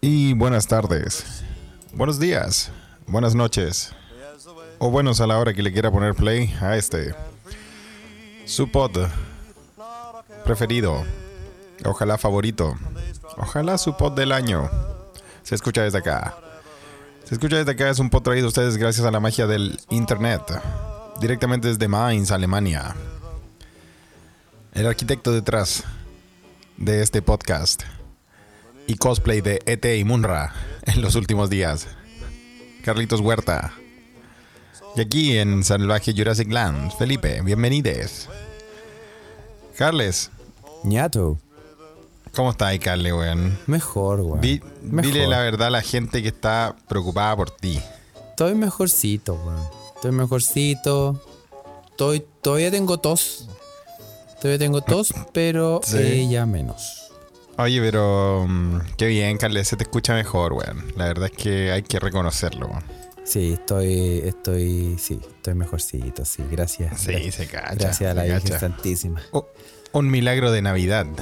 Y buenas tardes, buenos días, buenas noches, o buenos a la hora que le quiera poner play a este, su pod preferido, ojalá favorito, ojalá su pod del año. Se escucha desde acá. Se escucha desde acá, es un pod traído a ustedes gracias a la magia del internet, directamente desde Mainz, Alemania. El arquitecto detrás de este podcast y cosplay de ET y Munra en los últimos días. Carlitos Huerta. Y aquí en Salvaje Jurassic Land, Felipe, bienvenides. Carles, ñato. ¿cómo está ahí, Carle, weón? Mejor, weón. Di- Mejor. dile la verdad a la gente que está preocupada por ti. Estoy mejorcito, weón. Estoy mejorcito. Estoy, todavía tengo tos. Todavía tengo tos, pero Sí. ya menos. Oye, pero mm, qué bien, Carles, se te escucha mejor, weón. La verdad es que hay que reconocerlo, weón. Sí, estoy, estoy, sí, estoy mejorcito, sí, gracias. Sí, gracias, se cacha. Gracias a la Virgen cacha. Santísima. Oh, un milagro de Navidad.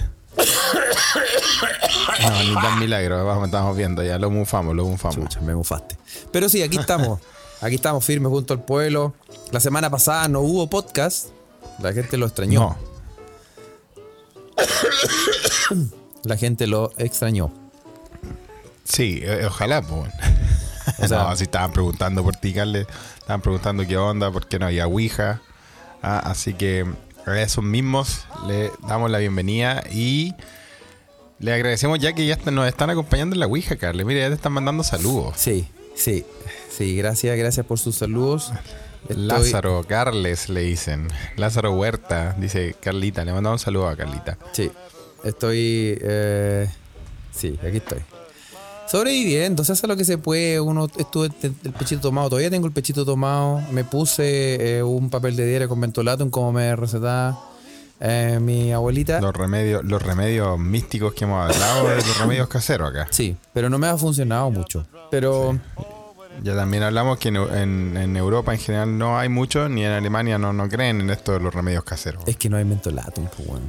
No, ni tan milagro, vamos, estamos viendo ya, lo mufamos, lo mufamos. Chucha, me mufaste. Pero sí, aquí estamos. Aquí estamos firmes junto al pueblo. La semana pasada no hubo podcast. La gente lo extrañó. No, La gente lo extrañó. sí, eh, ojalá, pues. O sea- no, si estaban preguntando por ti, Carles, estaban preguntando qué onda, por qué no había Ouija. Ah, así que a esos mismos le damos la bienvenida y le agradecemos ya que ya nos están acompañando en la Ouija, Carles. Mira, ya te están mandando saludos. Sí, sí, sí, gracias, gracias por sus saludos. Estoy- Lázaro, Carles le dicen. Lázaro Huerta, dice Carlita. Le mandamos un saludo a Carlita. Sí, estoy. eh, sí, aquí estoy. Sobreviviendo, se hace lo que se puede. Uno estuve el, pechito tomado, todavía tengo el pechito tomado. Me puse eh, un papel de diario con mentolatum como me recetaba eh, mi abuelita. Los remedios, los remedios místicos que hemos hablado de los remedios caseros acá. Sí, pero no me ha funcionado mucho. Pero Ya también hablamos que en, en- en Europa en general no hay mucho, ni en Alemania no, no creen en esto de los remedios caseros. es que no hay mentolatum, pues, bueno.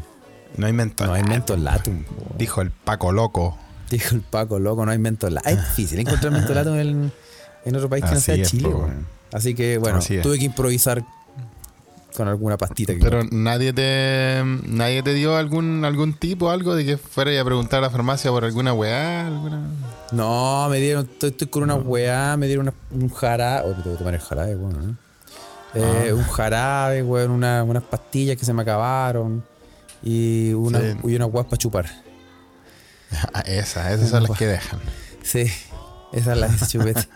No hay mentol. No hay mentolatum. Dijo el Paco Loco. Dijo el Paco, loco, no hay mentolatum. Es difícil encontrar mentolatum en, en otro país que no sea es, Chile. po. Así que, bueno, Así tuve que improvisar con alguna pastita que Pero nadie te nadie te dio algún algún tipo, algo de que fuera a preguntar a la farmacia por alguna weá, alguna. No, me dieron, estoy, estoy con una weá, me dieron una- un jarabe. Oh, tengo que tomar el jarabe, bueno, ¿no? Eh, Ah. Un jarabe, weón, una- unas pastillas que se me acabaron. Y una, Sí. y una para chupar. Ah, Esas, esas son las que dejan. Sí, esas las chupete.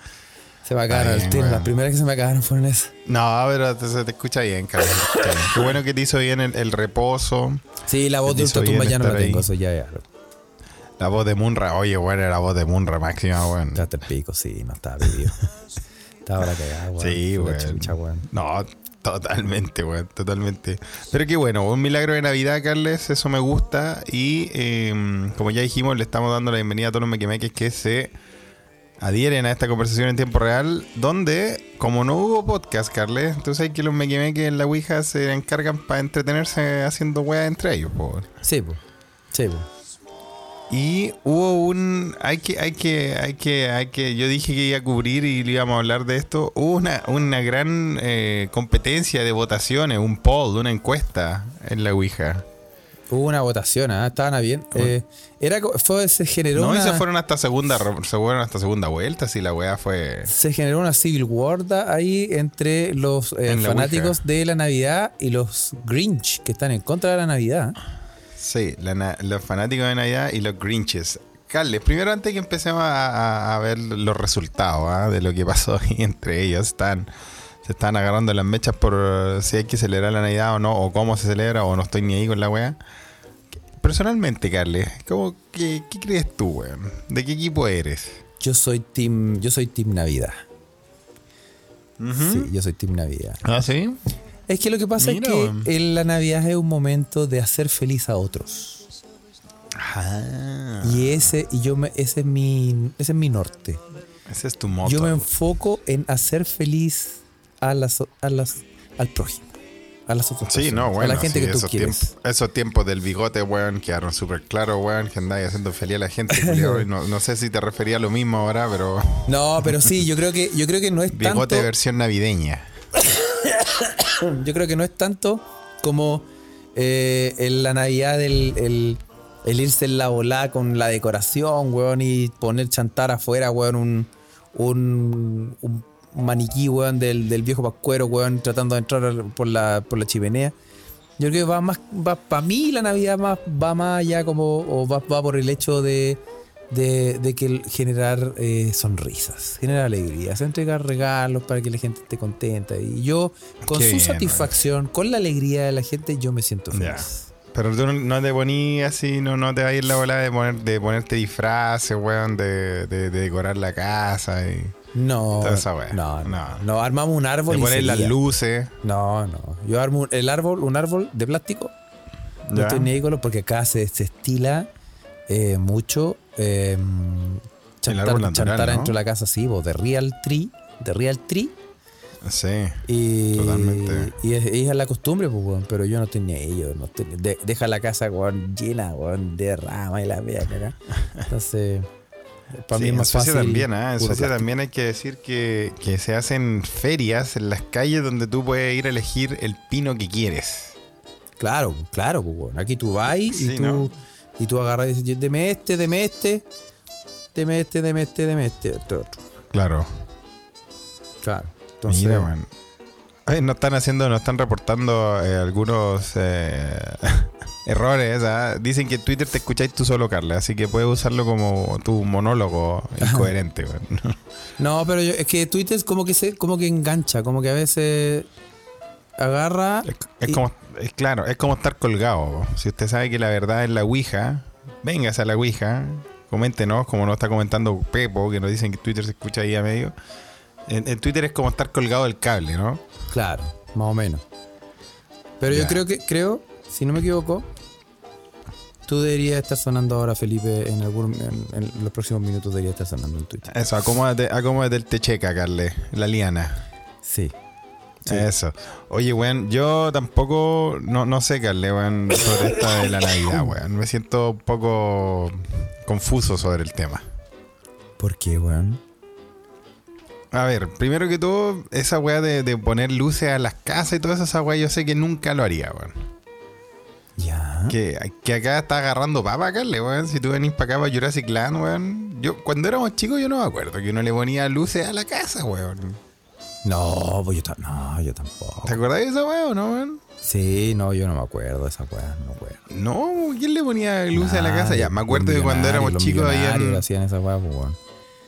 Se me acabaron bien, el tiro. weón. Las primeras que se me acabaron fueron esas. No, pero te, se te escucha bien, bien. Qué bueno que te hizo bien el, el reposo. Sí, la voz Te de Ultratumba ya no la tengo, eso ya, ya. La voz de Munra, oye, bueno, la voz de Munra máxima, weón. Ya hasta el pico, sí, no estaba bebido. estaba la cagada, weón. Sí, weón. weón. No, totalmente, weón, totalmente. Pero qué bueno, un milagro de Navidad, Carles, eso me gusta. Y eh, como ya dijimos, le estamos dando la bienvenida a todos los mequimeques que se adhieren a esta conversación en tiempo real, donde, como no hubo podcast, Carles, entonces hay que los mequimeques en la Ouija se encargan para entretenerse haciendo weas entre ellos, po. Sí, pues. Sí, pues. Y hubo un. Hay que, hay que, hay que, hay que. Yo dije que iba a cubrir y le íbamos a hablar de esto. Hubo una, una gran eh, competencia de votaciones, un poll, una encuesta en la Ouija. Hubo una votación, ¿ah? estaban bien. Eh, era, fue, se generó No, y una, se fueron hasta segunda, se fueron hasta segunda vuelta, si la weá fue. se generó una civil war ahí entre los eh, En fanáticos Ouija. de la Navidad y los Grinch que están en contra de la Navidad. Sí, la los fanáticos de Navidad y los Grinches. Carles, primero antes que empecemos a, a- a ver los resultados ¿ah? de lo que pasó ahí entre ellos, están, se están agarrando las mechas por eh, si hay que celebrar la Navidad o no, o cómo se celebra, o no estoy ni ahí con la weá. Personalmente, Carles, ¿cómo, qué, qué crees tú, weón? ¿De qué equipo eres? Yo soy team, yo soy team Navidad. Sí, yo soy team Navidad. ¿Ah, sí? Es que lo que pasa Mira, es que en la Navidad es un momento de hacer feliz a otros. Ah, Y ese, y yo me, ese es mi, ese es mi norte. ese es tu moto. Yo me enfoco en hacer feliz a las, a las, al prójimo, a las otras Sí, no, bueno. a la gente sí, que tú esos, quieres. esos tiempos del bigote, weón, quedaron súper claros, weón, que andáis haciendo feliz a la gente, no, no sé si te refería a lo mismo ahora, pero No, pero sí, yo creo que yo creo que no es bigote tanto versión navideña. yo creo que no es tanto como eh, en la Navidad el, irse en la volada con la decoración, weón, y poner chantar afuera, weón, un, maniquí, weón, del, del viejo pascuero, weón, tratando de entrar por la, por la chimenea. Yo creo que va más, va para mí la Navidad más, va más allá como, o va por el hecho de, de, de que generar eh, sonrisas, generar alegrías, entregar regalos para que la gente esté contenta. Y yo, con Qué su bien, satisfacción, con la alegría de la gente, yo me siento Ya. feliz. Pero tú no, te ponías así, no, no te va a ir la bola de, poner, de ponerte disfraces, weón, de, de, de decorar la casa y No, no, no, armamos un árbol de y poner las luces. No, no. Yo armo el árbol, un árbol de plástico. No Ya. estoy ni ahí con lo- porque acá se, se estila eh, mucho eh, chantar, dentro de la casa, sí, vos, de real tree, de real tree. Sí. Y, Totalmente. y es, y es la costumbre, pues, pero yo no tenía ello. No tenía- de- deja la casa, weón, llena, weón, de rama y la mía, acá. Entonces, para Sí, mí es en más Suecia fácil. también. En puro Suecia también hay que decir que, que se hacen ferias en las calles donde tú puedes ir a elegir el pino que quieres. Claro, claro, pues. Aquí tú vas y Sí, tú, ¿no? Y tú agarras y dices, deme este, deme este, deme este, deme este, deme este, este otro. Claro. Claro. Entonces, Mira, man. Ay, nos están haciendo, nos están reportando eh, algunos eh, errores. ¿ah? Dicen que en Twitter te escucháis tú solo, Carla, así que puedes usarlo como tu monólogo incoherente. no, pero yo- es que Twitter es como que se, como que engancha, como que a veces agarra. Es, es y- como, es claro, es como estar colgado. Si usted sabe que la verdad es la Ouija, véngase a la Ouija, coméntenos, como nos está comentando Pepo, que nos dicen que Twitter se escucha ahí a medio. En, en Twitter es como estar colgado del cable, ¿no? Claro, más o menos. Pero yo creo que, creo, si no me equivoco, tú deberías estar sonando ahora, Felipe, en, algún, en, en los próximos minutos debería estar sonando en Twitter. Eso, acomódate, acomódate el techeca, Carle, la liana. Sí. Sí. Eso. Oye, weón, yo tampoco, no, no sé, Carle, weón, sobre esta de la Navidad, weón. Me siento un poco confuso sobre el tema. ¿Por qué, weón? A ver, primero que todo, esa weá de, de poner luces a las casas y toda esa weá, yo sé que nunca lo haría, weón. Ya. Que, que acá está agarrando papa, Carle, weón. Si tú venís para acá para Jurassic Land, weón. Yo, cuando éramos chicos, yo no me acuerdo que uno le ponía luces a la casa, weón. No, pues yo, ta- no, yo tampoco. ¿Te acordás de esa weá o no, weón? Sí, no, yo no me acuerdo de esa weá, no me acuerdo. No, ¿quién le ponía luces a la casa? Ya, me acuerdo de cuando éramos chicos habían millonarios hacían esa weá, pues, weón.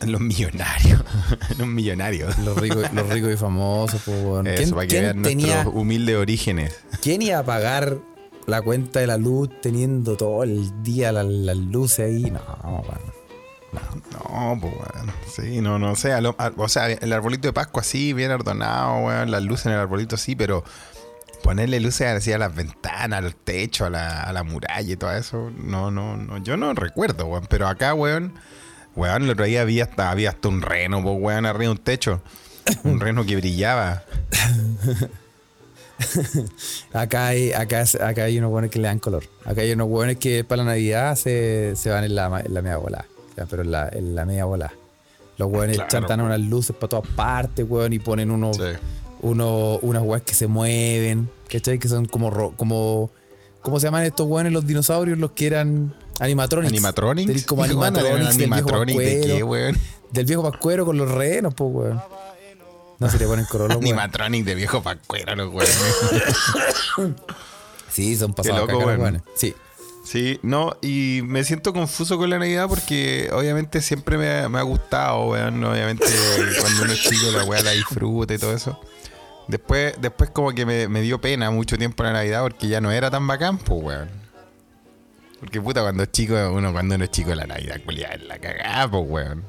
los millonarios. los millonarios. Los ricos, los ricos y famosos, pues, weón. ¿Quién, Eso, para que quién vean tenía, nuestros humildes orígenes. ¿Quién iba a pagar la cuenta de la luz teniendo todo el día las las luces ahí? No, weón. No, pues, weón. Sí, no, no sé. a lo- a- o sea, el arbolito de Pascua sí, bien ordenado, weón. Las luces en el arbolito sí, pero ponerle luces así a las ventanas, al techo, a la, a la muralla y todo eso, no, no, no. Yo no recuerdo, weón. Pero acá, weón, weón, el otro día había hasta, había hasta un reno, pues, weón, arriba de un techo. Un reno que brillaba. Acá hay, acá, acá hay unos buenos que le dan color. Acá hay unos buenos que para la Navidad se, se van en la, en la media bola. Pero en la, en la media bola. Los buenos Claro, chantan unas luces para todas partes, weón, y ponen unos, Sí. unas weas que se mueven. ¿Cachai? Que son como, ro- como. ¿Cómo se llaman estos weones los dinosaurios? Los que eran animatronics. ¿Animatronics? Del- Como ¿Qué van a tener animatronics del viejo de qué, weón? Del viejo pascuero con los renos, pues, weón. No se te ponen color los weones. Animatronic de viejo pascuero, los weones. Sí, son pasados loco, caca los weón. weones. Sí. Sí, no, y me siento confuso con la Navidad porque obviamente siempre me ha, me ha gustado, weón. Obviamente cuando uno es chico la weá la disfruta y todo eso. Después, después como que me, me dio pena mucho tiempo la Navidad porque ya no era tan bacán, pues, weón. Porque puta, cuando es chico, uno cuando uno es chico la Navidad, culiada, es la cagada, pues, weón.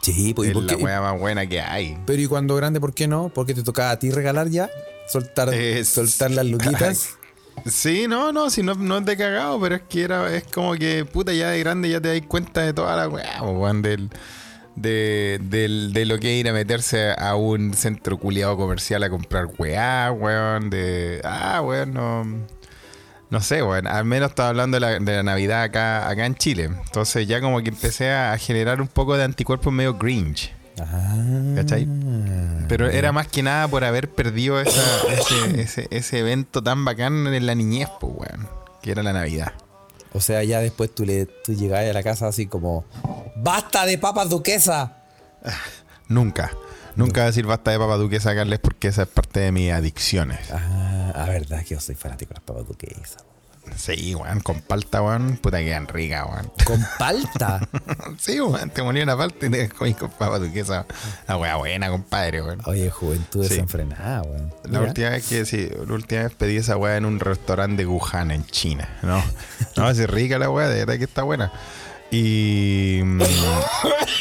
Sí, pues, ¿y Es por la qué? weá más buena que hay. Pero y cuando grande, ¿por qué no? Porque te tocaba a ti regalar ya, soltar, Es- soltar las luquitas. Sí, no, no, si no, no es de cagado, pero es que era, es como que, puta, ya de grande ya te das cuenta de toda la weá, weón, del, de, del- de lo que es ir a meterse a un centro culiado comercial a comprar weá, weón. De. Ah, weón, no. No sé, weón. Al menos estaba hablando de la, Navidad acá, acá en Chile. Entonces ya como que empecé a generar un poco de anticuerpos medio Grinch. Ah. ¿Cachai? Pero era más que nada por haber perdido esa- ese, ese, ese evento tan bacán en la niñez, pues, weón. Que era la Navidad. O sea, ya después tú, le, tú llegabas a la casa así como... ¡Basta de papas duquesa! Nunca. Nunca voy a decir basta de papa duquesa, Carles, porque esa es parte de mis adicciones. Ah, a verdad que yo soy fanático de las papas duquesas. Sí, weón, con palta, weón. Puta que quedan ricas, weón. Con palta. Sí, weón, te ponía una palta y te comí con papa duquesa. La weá buena, compadre, weón. Oye, juventud Sí. desenfrenada, weón. La Mira. última vez que sí, la última vez pedí esa weá en un restaurante de Wuhan, en China. No, no, es rica la weá, de verdad que está buena. Y mm,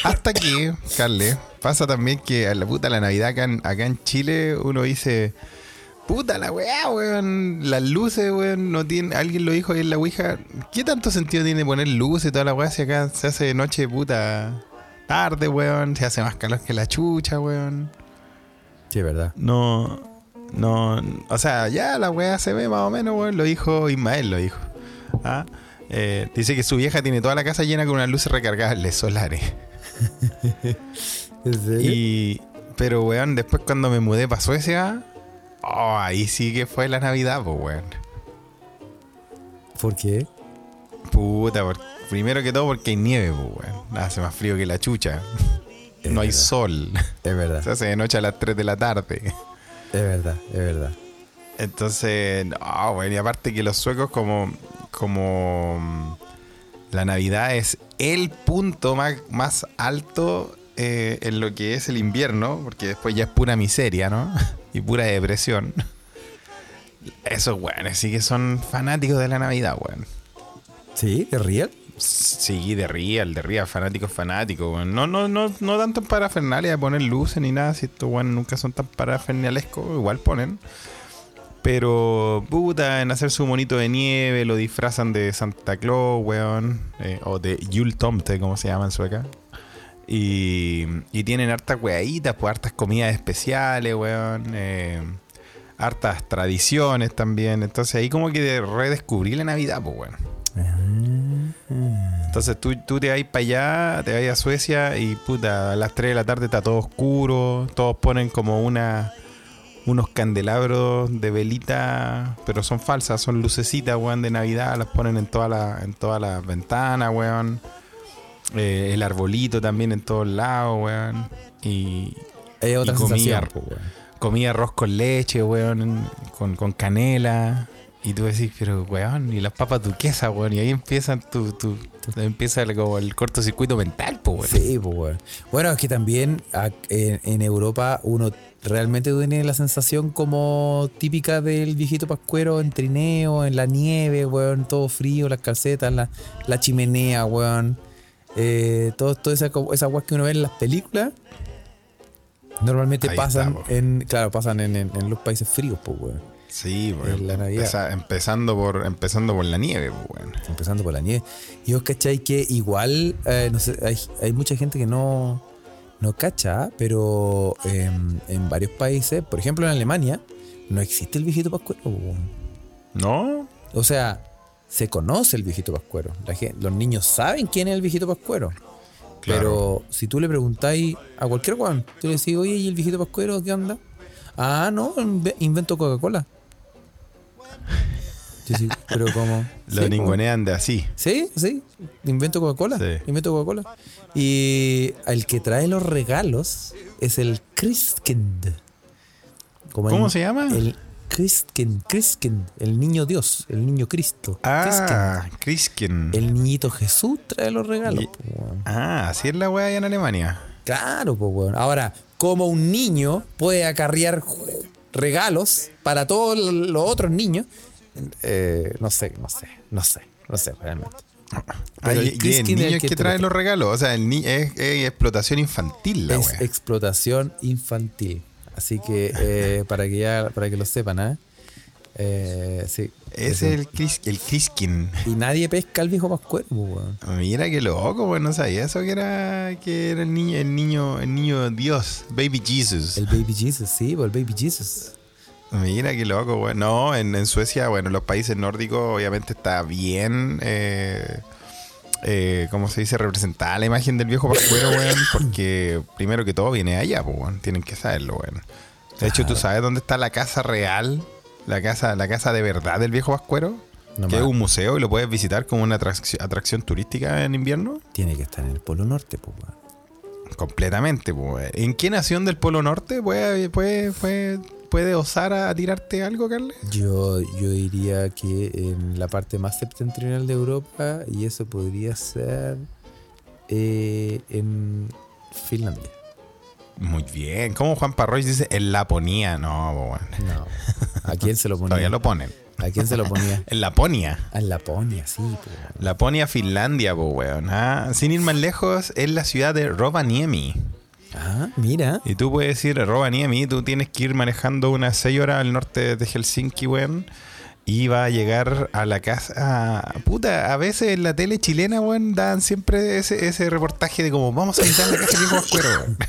hasta aquí, Carle, pasa también que a la puta la Navidad acá en, acá en Chile uno dice, puta la weá, weón, las luces, weón, no tiene, alguien lo dijo ahí en la Ouija, ¿qué tanto sentido tiene poner luces y toda la weá si acá se hace de noche puta tarde, weón, se hace más calor que la chucha, weón? Sí, es verdad. No, no, o sea, ya la weá se ve más o menos, weón. Lo dijo Ismael, lo dijo. ¿Ah? Eh, dice que su vieja tiene toda la casa llena con unas luces recargables solares. ¿En serio? Y, pero, weón, después cuando me mudé para Suecia, oh, ahí sí que fue la Navidad, pues, weón. ¿Por qué? Puta, por- primero que todo porque hay nieve, pues, weón. Hace más frío que la chucha. Es no hay sol. Es verdad, Se hace de noche a las 3 de la tarde. es verdad, es verdad. Entonces, no, bueno, y aparte que los suecos como, como mm, la Navidad es el punto más, más alto eh, en lo que es el invierno, porque después ya es pura miseria, ¿no? Y pura depresión. Esos weones sí que son fanáticos de la Navidad, weón. ¿Sí? ¿De real? Sí, de real, de real, fanáticos, fanáticos, weón. No, no, no, no tanto en parafernalia de poner luces ni nada, si estos weón nunca son tan parafernalescos, igual ponen. Pero, puta, en hacer su monito de nieve, lo disfrazan de Santa Claus, weón. eh, o de Jultomte, como se llama en sueca. Y, y tienen hartas weaditas, pues hartas comidas especiales, weón. eh, hartas tradiciones también. Entonces ahí como que redescubrí la Navidad, pues, weón. Entonces tú, tú te vas para allá, te vas a Suecia y puta, a las 3 de la tarde está todo oscuro, todos ponen como una unos candelabros de velita, pero son falsas, son lucecitas, weón, de Navidad, las ponen en todas las en todas las ventanas, weón. Eh, el arbolito también en todos lados, weón. Y Es otra Y weón. comía arroz con leche, weón, con, con canela. Y tú decís, pero weón, y las papas duquesas, weón. Y ahí empiezan tu, tu, empieza el- como el cortocircuito mental, pues, weón. Sí, pues, weón. Bueno, es que también en Europa uno realmente tiene la sensación como típica del viejito pascuero en trineo, en la nieve, weón, todo frío, las calcetas, la, la chimenea, weón. Eh, todo, toda esa, esa que uno ve en las películas. Normalmente Ahí pasan está, en, claro, pasan en, en- en los países fríos, pues, weón. Sí, weón. Empeza- empezando, por, empezando por la nieve, pues, weón. Empezando por la nieve. Y vos cachai que igual, eh, no sé, hay, hay mucha gente que no, no cacha, pero em, en varios países, por ejemplo en Alemania, no existe el viejito pascuero. weón. ¿No? O sea, se conoce el viejito pascuero. La los niños saben quién es el viejito pascuero. Pero si tú le preguntáis a cualquier weón, tú le decís, oye, ¿y el viejito pascuero qué onda? Ah, no, inve- invento Coca-Cola. Sí, pero como. Lo ningunean de así. Sí, sí. Invento Coca-Cola. Sí. Invento Coca-Cola. Y el que trae los regalos es el Christkind. Como ¿Cómo el- se llama? El Christkind, Christkind, el niño Dios, el niño Cristo. Ah. Christkind. El niñito Jesús trae los regalos. Y- po. Ah, así es la weá allá en Alemania. Claro, pues, weón. Ahora, como un niño puede acarrear regalos para todos los otros niños, eh, no sé, no sé, no sé, no sé realmente. Ah, y, y el niño es que que trae lo- los regalos. O sea, el ni es, es explotación infantil la es weá. explotación infantil. Así que eh, para que ya para que lo sepan, ¿eh? Eh, sí. Es el, Chris, el Criskin. Y nadie pesca al viejo pascuero, pues, weón. Mira qué loco, weón. No sabía eso que era, que era el niño, el niño, el niño Dios, Baby Jesus. El Baby Jesus, sí, pues el Baby Jesus. Mira qué loco, weón. No, en, en Suecia, bueno, en los países nórdicos obviamente está bien, eh, eh, ¿cómo se dice? Representada la imagen del viejo pascuero, weón. Porque primero que todo viene allá, pues, weón. Tienen que saberlo, weón. De hecho, ¿tú sabes dónde está la casa real? La casa, la casa de verdad del viejo pascuero. No que es un museo y lo puedes visitar como una atracción, atracción turística en invierno. Tiene que estar en el Polo Norte, pues, weón. Completamente, pues. ¿En qué nación del Polo Norte puede, puede, puede, puede osar a tirarte algo, Carles? Yo, yo diría que en la parte más septentrional de Europa, y eso podría ser eh, en Finlandia. Muy bien. ¿Cómo Juan Parroy dice en Laponía? No, pues, bueno. No. ¿A quién se lo ponía? Todavía lo ponen. ¿A quién se lo ponía? En Laponia. A Laponia, sí. pues. Laponia, Finlandia, pues, weón. Ah, sin ir más lejos, es la ciudad de Rovaniemi. Ah, mira. Y tú puedes ir a Rovaniemi, tú tienes que ir manejando unas 6 horas al norte de Helsinki, weón. Y va a llegar a la casa. ah, puta, a veces en la tele chilena, weón, dan siempre ese, ese reportaje de como vamos a visitar la casa del viejo Pascuero, weón.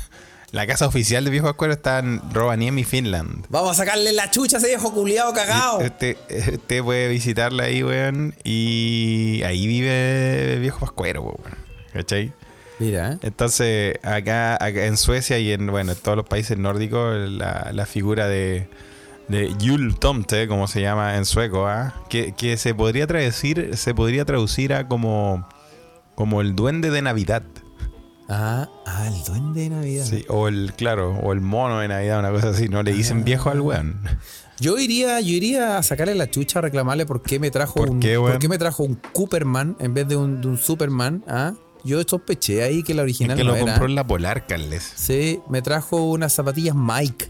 La casa oficial del viejo Pascuero está en Rovaniemi, Finland. Vamos a sacarle la chucha a ese viejo culiado cagado. Usted, usted puede visitarla ahí, weón. Y ahí vive viejo Pascuero, weón. ¿Cachai? Mira, ¿eh? Entonces, acá, acá en Suecia y en, bueno, en todos los países nórdicos, la, la figura de, de Jul Tomte, como se llama en sueco, ¿ah? que, que se podría traducir, se podría traducir a como, como el duende de Navidad. Ah, ah, el duende de Navidad. Sí, o el, claro, o el mono de Navidad, una cosa así. No le dicen viejo al weón. Yo iría, yo iría a sacarle la chucha a reclamarle por qué me trajo ¿Por un qué, por qué me trajo un Cooperman en vez de un, de un Superman, ¿ah? Yo sospeché ahí que la Es original que no lo era. compró en la Polar, Carles. Sí, me trajo unas zapatillas Mike.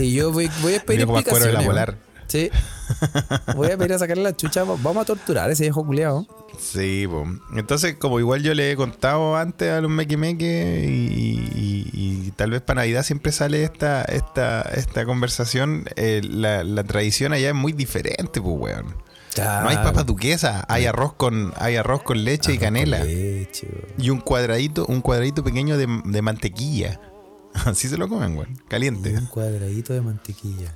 y yo voy, voy a pedir Pascuero de la explicaciones. Polar. Sí. Voy a pedir a sacarle la chucha. Vamos a torturar a ese viejo culiado. Sí, po. entonces como igual yo le he contado antes a los meque meque y, y- y tal vez para Navidad siempre sale esta, esta, esta conversación, eh, la, la tradición allá es muy diferente, pues weón. No hay papa duquesa, hay arroz con, hay arroz con leche y canela. Leche. Y un cuadradito, un cuadradito pequeño de, de mantequilla. Así se lo comen, weón. Y Caliente. un cuadradito de mantequilla.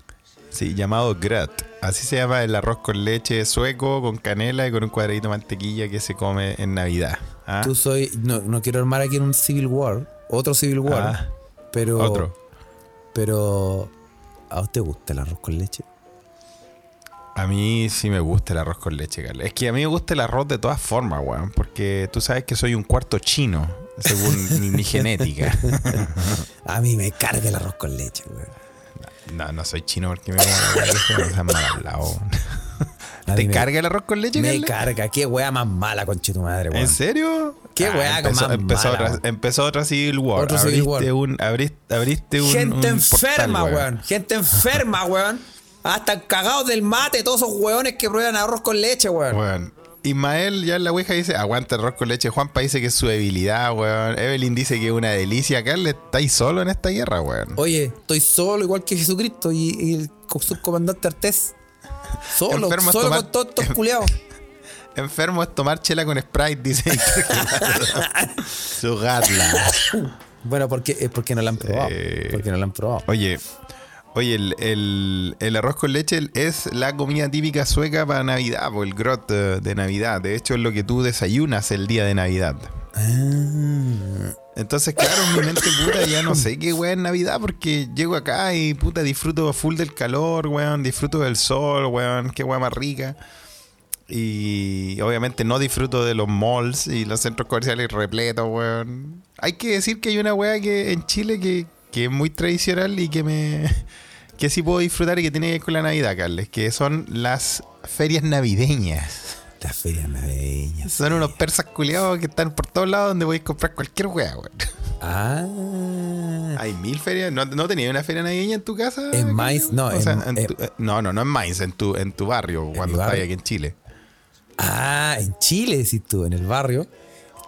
Sí, llamado grat. Así se llama el arroz con leche sueco, con canela y con un cuadradito de mantequilla que se come en Navidad. ¿Ah? Tú soy. No, no quiero armar aquí en un Civil War. Otro Civil War. Ah, pero. Otro. Pero. ¿A usted gusta el arroz con leche? A mí sí me gusta el arroz con leche, Carlos. Es que a mí me gusta el arroz de todas formas, weón. Porque tú sabes que soy un cuarto chino, según mi, genética. A mí me carga el arroz con leche, weón. No, no soy chino porque me seas mal hablado, ¿Te carga el arroz con leche, Me carga. Qué weá más mala, conche tu madre, weón. ¿En serio? Qué weá empezó, más empezó, mala, otra, empezó otra Civil War. Otro Civil War. Un, abriste, abriste un. Gente un enferma, portal, weón. Gente enferma, weón. Hasta cagados del mate, todos esos weones que prueban arroz con leche, weón. Weón. Ismael ya en la ouija dice, aguanta el arroz con leche. Juanpa dice que es su debilidad, weón. Evelyn dice que es una delicia. Carles, estáis solo en esta guerra, weón. Oye, estoy solo igual que Jesucristo y, y el co- subcomandante Artés. Solo, Enfermo solo tomar- con todos estos culiados. Enfermo es tomar chela con Sprite, dice. su gatla. Bueno, porque, porque no la han probado. Sí. Porque no la han probado. Oye, oye, el, el- el arroz con leche es la comida típica sueca para Navidad, o el grot eh, de Navidad. De hecho, es lo que tú desayunas el día de Navidad. Ah. Entonces, claro, en mi mente puta ya no sé qué weón es Navidad porque llego acá y puta disfruto full del calor, weón, disfruto del sol, weón, qué weón más rica. Y obviamente no disfruto de los malls y los centros comerciales repletos, weón. Hay que decir que hay una weá que en Chile que, que es muy tradicional y que me que sí puedo disfrutar y que tiene que ver con la Navidad, Carles, que son las ferias navideñas. Las ferias navideñas. Son unos persas culiados que están por todos lados donde voy a comprar cualquier weá, weón. Ah. Hay mil ferias. ¿No, no tenías una feria navideña en tu casa? En Mainz, no, sea, en- en tu- eh, no, no, no en Mainz, en tu, en tu barrio, cuando barrio. aquí en Chile. Ah, en Chile, decís tú, en el barrio.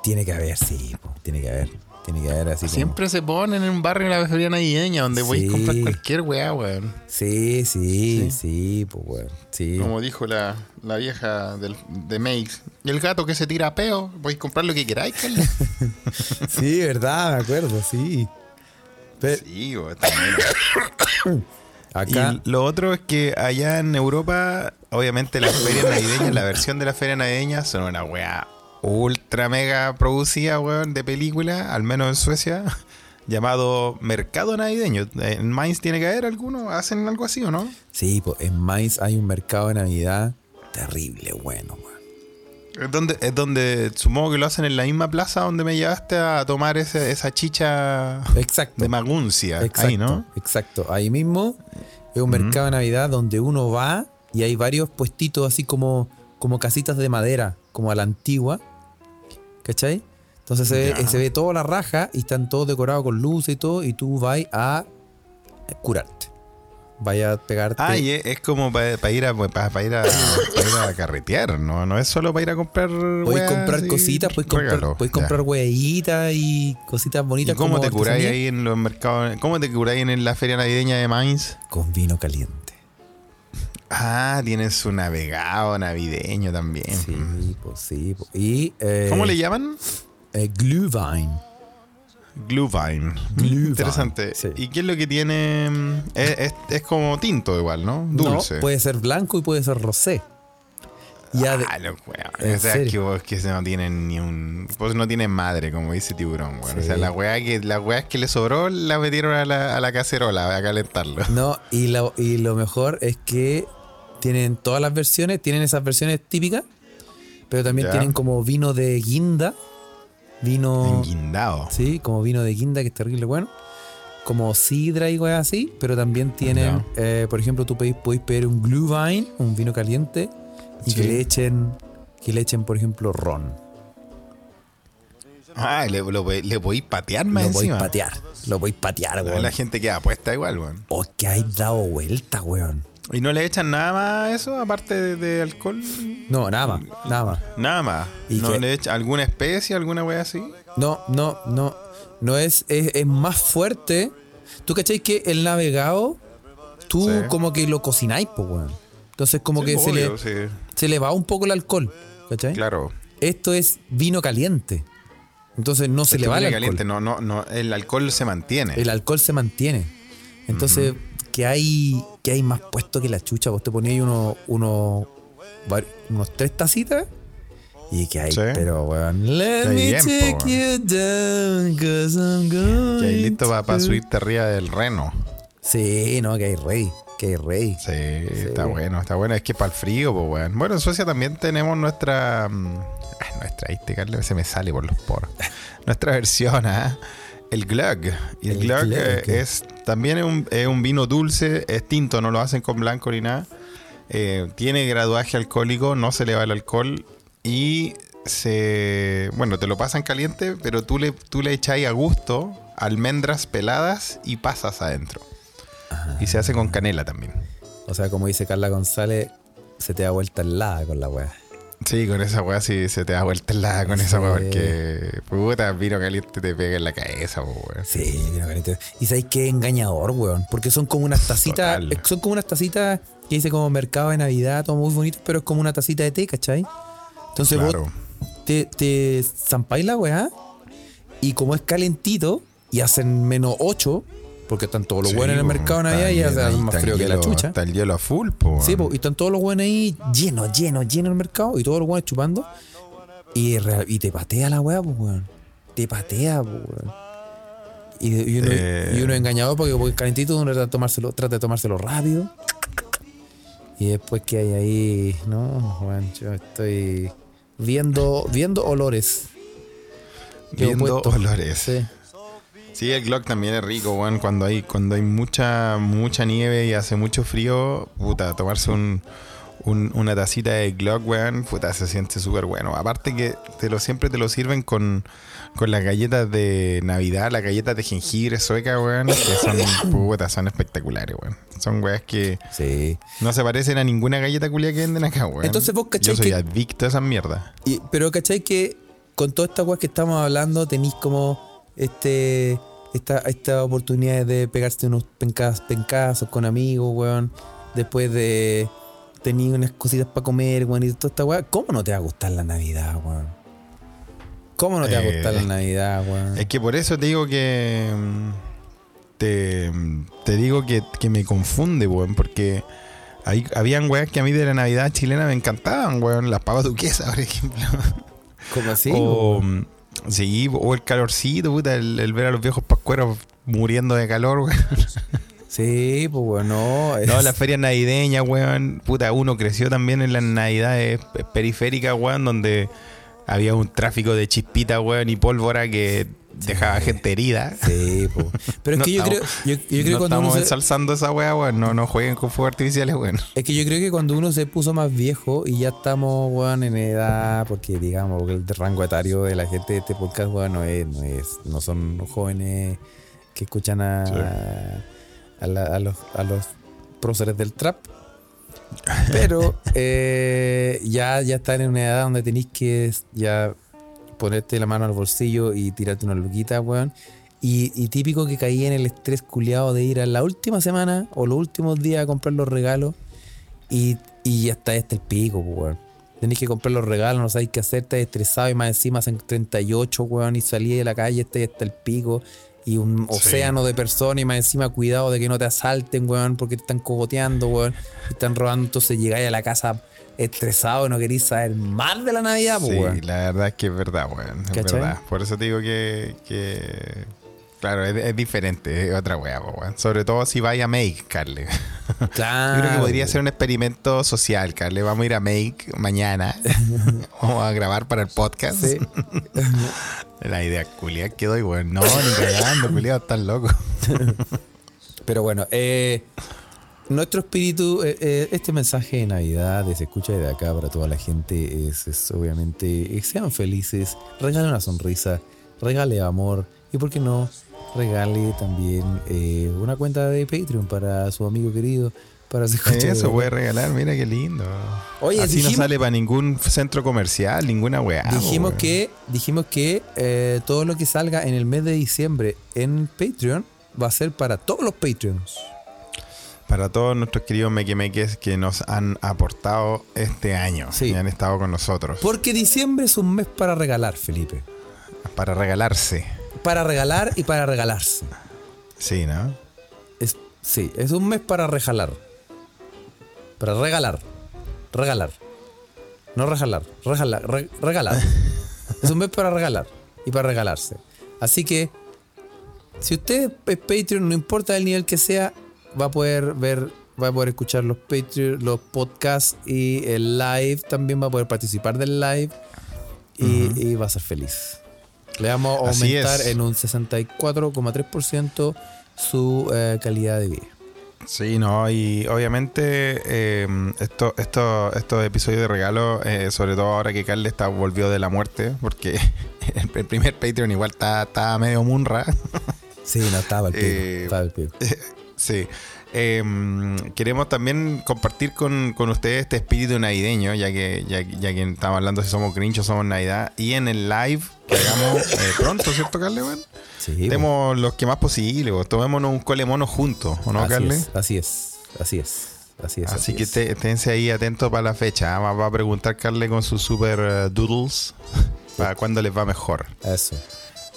Tiene que haber, sí, tiene que haber. Tiene que haber así como- Siempre se ponen en un barrio de la feria navideña donde Sí. podéis comprar cualquier weá, weón. Sí, sí, Sí. sí, pues weón. Sí. Como dijo la, la vieja del, de Makes. Y el gato que se tira a peo, podéis comprar lo que queráis. Sí, verdad, me acuerdo, sí. Pe- sí, weón, también. acá, Y lo otro es que allá en Europa, obviamente las ferias navideñas, la versión de la feria navideña son una weá ultra mega producida, weón, de película, al menos en Suecia, llamado Mercado Navideño. ¿En Mainz tiene que haber alguno? ¿Hacen algo así o no? sí, pues en Mainz hay un mercado de Navidad terrible, bueno, weón. Es donde, es donde supongo que lo hacen en la misma plaza donde me llevaste a tomar ese- esa chicha Exacto. de Maguncia. Exacto, Ahí, ¿no? exacto. Ahí mismo es un mercado de Navidad donde uno va y hay varios puestitos así como, como casitas de madera, como a la antigua. ¿Cachai? Entonces se, ve, se ve toda la raja y están todos decorados con luces y todo y tú vas a curarte. Vaya a pegarte. Ah, y es, es como para ir a para ir a, pa' ir a carretear, ¿no? No es solo para ir a comprar Puedes comprar y cositas, puedes comprar, puedes comprar huevitas y cositas ¿Y bonitas. cómo como te curáis ahí en los mercados? ¿Cómo te curáis en la feria navideña de Mainz? Con vino caliente. Ah, tienes su navegado navideño también. Sí, pues sí. pues. Y, eh, ¿Cómo le llaman? eh, Glühwein. Glühwein. Glühwein, Interesante. sí. ¿Y qué es lo que tiene? mm, Es, es- es como tinto igual, ¿no? Dulce. No, puede ser blanco y puede ser rosé. Ya de- Ah, los weón. ¿En O sea, serio? que vos que no tienen ni un. Pues no tienen madre, como dice tiburón, weón. O sea, Sí. la weá que, las weas que le sobró la metieron a la, a la cacerola a calentarlo. No, y lo, y lo mejor es que tienen todas las versiones, tienen esas versiones típicas, pero también Ya. tienen como vino de guinda, vino, Enguindado. sí, como vino de guinda que es terrible bueno, como sidra y cosas así, pero también tienen, eh, por ejemplo, tú podéis, podéis pedir un Glühwein, un vino caliente, y que le echen, que le echen, por ejemplo, ron. Ah, le, lo, le podéis patear más Lo podéis patear, lo podéis patear, weón. La gente queda puesta igual, weón. Oh, que hay dado vuelta, weón. ¿Y no le echan nada más a eso, aparte de, de alcohol? No, nada más, nada más. Nada más. ¿Y ¿No qué? le echan alguna especie, alguna wea así? No, no, no. No es, es, es más fuerte. ¿Tú cachai que el navegado, tú Sí. como que lo cocináis, pues, weón? Entonces como Sí, que se, obvio, le, sí. Se le va un poco el alcohol, ¿cachai? Claro. Esto es vino caliente. Entonces no se le va el alcohol. caliente, no, no, no, el alcohol se mantiene. El alcohol se mantiene. Entonces, que hay que hay más puesto que la chucha. Vos te poníais uno, uno, unos tres tacitas y que hay, Sí. pero weón. Let Que hay me bien, take you down, 'cause I'm going Que ahí listo para subirte arriba del reno. Sí, no, que hay rey, que hay rey. Sí, está bueno, está bueno. Es que para el frío, pues, weón. Bueno, en Suecia también tenemos nuestra. mm, nuestra, ¿viste, Carlos? Se me sale por los poros. nuestra versión, ¿ah? El glögg. Y el, El glögg, eh, glögg. es también es un, es un vino dulce, es tinto, no lo hacen con blanco ni nada. Eh, tiene graduaje alcohólico, no se le va el alcohol y se. Bueno, te lo pasan caliente, pero tú le, tú le echáis a gusto almendras peladas y pasas adentro. Y se hace con canela también. O sea, como dice Carla González, se te da vuelta el lado con la weá. Sí, con esa weá sí se te da vuelta la con esa weá porque puta vino caliente te pega en la cabeza, weón. Sí, vino caliente. Y sabéis que engañador, weón. Porque son como unas tacitas. Total. eh, Son como unas tacitas que dice como mercado de Navidad, todo muy bonito, pero es como una tacita de té, ¿cachai? Entonces Claro. vos te, te zampáis la weá y como es calentito y hacen menos 8, porque están todos los Sí, buenos en el mercado de Navidad y hace más frío que la chucha. Está el hielo a full, po. Sí, po, y están todos los buenos ahí llenos, llenos, llenos en el mercado y todos los buenos chupando. Y, te patea la weá, pues, weón. Te patea, pues, weón. Y, y uno, Eh. y uno engañado porque, porque es calentito, uno trata de, tomárselo, trata de tomárselo rápido. Y después que hay ahí, no, weón, yo estoy viendo, viendo olores. Viendo olores. Sí. Sí, el Glock también es rico, weón. Cuando hay, cuando hay mucha, mucha nieve y hace mucho frío, puta, tomarse un, un- una tacita de Glock, weón, puta, se siente súper bueno. Aparte que te lo, siempre te lo sirven con, con las galletas de Navidad, las galletas de jengibre sueca, weón, que son, puta, son espectaculares, weón. Son weas que Sí. no se parecen a ninguna galleta culia que venden acá, weón. Entonces vos, ¿cachai Yo soy que- adicto a esas mierdas. Y- pero ¿cachai que con toda esta weá que estamos hablando tenéis como este, esta, esta oportunidad de pegarse unos pencas, pencazos con amigos, weón. Después de tener unas cositas para comer, weón, y toda esta weá. ¿Cómo no te va a gustar la Navidad, weón? ¿Cómo no te va a gustar Eh, la Navidad, weón? Es que por eso te digo que. Te, te digo que, que me confunde, weón, porque hay, habían weas que a mí de la Navidad chilena me encantaban, weón. Las pavas duquesas, por ejemplo. ¿Cómo así? o, weón? Sí, o el calorcito, puta, el, el ver a los viejos pascueros muriendo de calor, weón. Sí, pues weón, no. No, es- las ferias navideñas, weón. Puta, uno creció también en las navidades periféricas, weón, donde había un tráfico de chispitas, weón, y pólvora que dejaba gente herida. Sí, pues. Pero es No que yo creo, estamos- yo, yo creo que no cuando uno estamos se, ensalzando esa weá, weón. No, no jueguen con fuegos artificiales, weón. Es que yo creo que cuando uno se puso más viejo y ya estamos, weón, en edad, porque digamos, porque el rango etario de la gente de este podcast, weón, no es, no es, no son jóvenes que escuchan a, Sí. a, la- a los, a los próceres del trap. Pero eh, ya, ya están en una edad donde tenéis que ya ponerte la mano al bolsillo y tirarte una luquita, weón. Y, y típico que caí en el estrés culiado de ir a la última semana o los últimos días a comprar los regalos y, y ya está este el pico, pues, weón. Tenéis que comprar los regalos, no sabéis qué hacer, estás estresado y más encima hacen 38, weón, y salí de la calle, está hasta el pico. Y un Sí. océano de personas y más encima cuidado de que no te asalten, weón, porque te están cogoteando, weón, y están robando. Entonces llegáis a la casa estresado no queréis saber más de la Navidad, pues, Sí, weón. la verdad es que es verdad, weón. Es ¿Cachai? verdad. Por eso te digo que. que claro, es, es diferente, es otra weá, po, weón. Sobre todo si vais a Make, Carle. Claro. Yo creo que podría ser un experimento social, Carle. Vamos a ir a Make mañana. Vamos a grabar para el podcast. Sí. La idea culia que doy, weón. No, ni cagando, culiado, están loco. Pero bueno, eh, nuestro espíritu, eh, eh, este mensaje de Navidad, de se escucha desde acá para toda la gente, es, es obviamente, eh, sean felices, regale una sonrisa, regale amor y, ¿por qué no? Regale también eh, una cuenta de Patreon para su amigo querido, para se escucha Eso desde voy a acá. regalar, mira qué lindo. Oye, Así dijimos- no sale para ningún centro comercial, ninguna weá. Dijimos que, dijimos que eh, todo lo que salga en el mes de diciembre en Patreon va a ser para todos los Patreons. Para todos nuestros queridos mequemeques que nos han aportado este año Sí. y han estado con nosotros Porque diciembre es un mes para regalar, Felipe. para regalarse. Para regalar y para regalarse. Sí, ¿no? Es, sí, es un mes para regalar. Para regalar. Regalar. No regalar. Regalar. re- regalar. es un mes para regalar y para regalarse. Así que, si usted es Patreon, no importa el nivel que sea, va a poder ver, va a poder escuchar los Patreon, los podcasts y el live. También va a poder participar del live y, y va a ser feliz. Le vamos a aumentar en un 64,3% su eh, calidad de vida. Sí, no, y obviamente eh, esto, esto, estos episodios de regalo, eh, sobre todo ahora que Carl está volvió de la muerte, porque el, el primer Patreon igual está, está medio munra. Sí, no estaba el pico. Eh, estaba el pico. Sí. Eh, queremos también compartir con, con ustedes este espíritu navideño, ya que, ya, ya que estamos hablando si somos Grinch o somos Navidad. Y en el live que hagamos eh, pronto, ¿cierto, Carle? Sí, pues. Estemos los que más posible, tomémonos un cole mono juntos, ¿o no, así Carle? es, así es, así es, así es. Así que es. esté- esténse ahí atentos para la fecha. ¿ah? Va, a preguntar Carle con sus super eh, doodles para cuándo les va mejor. Eso.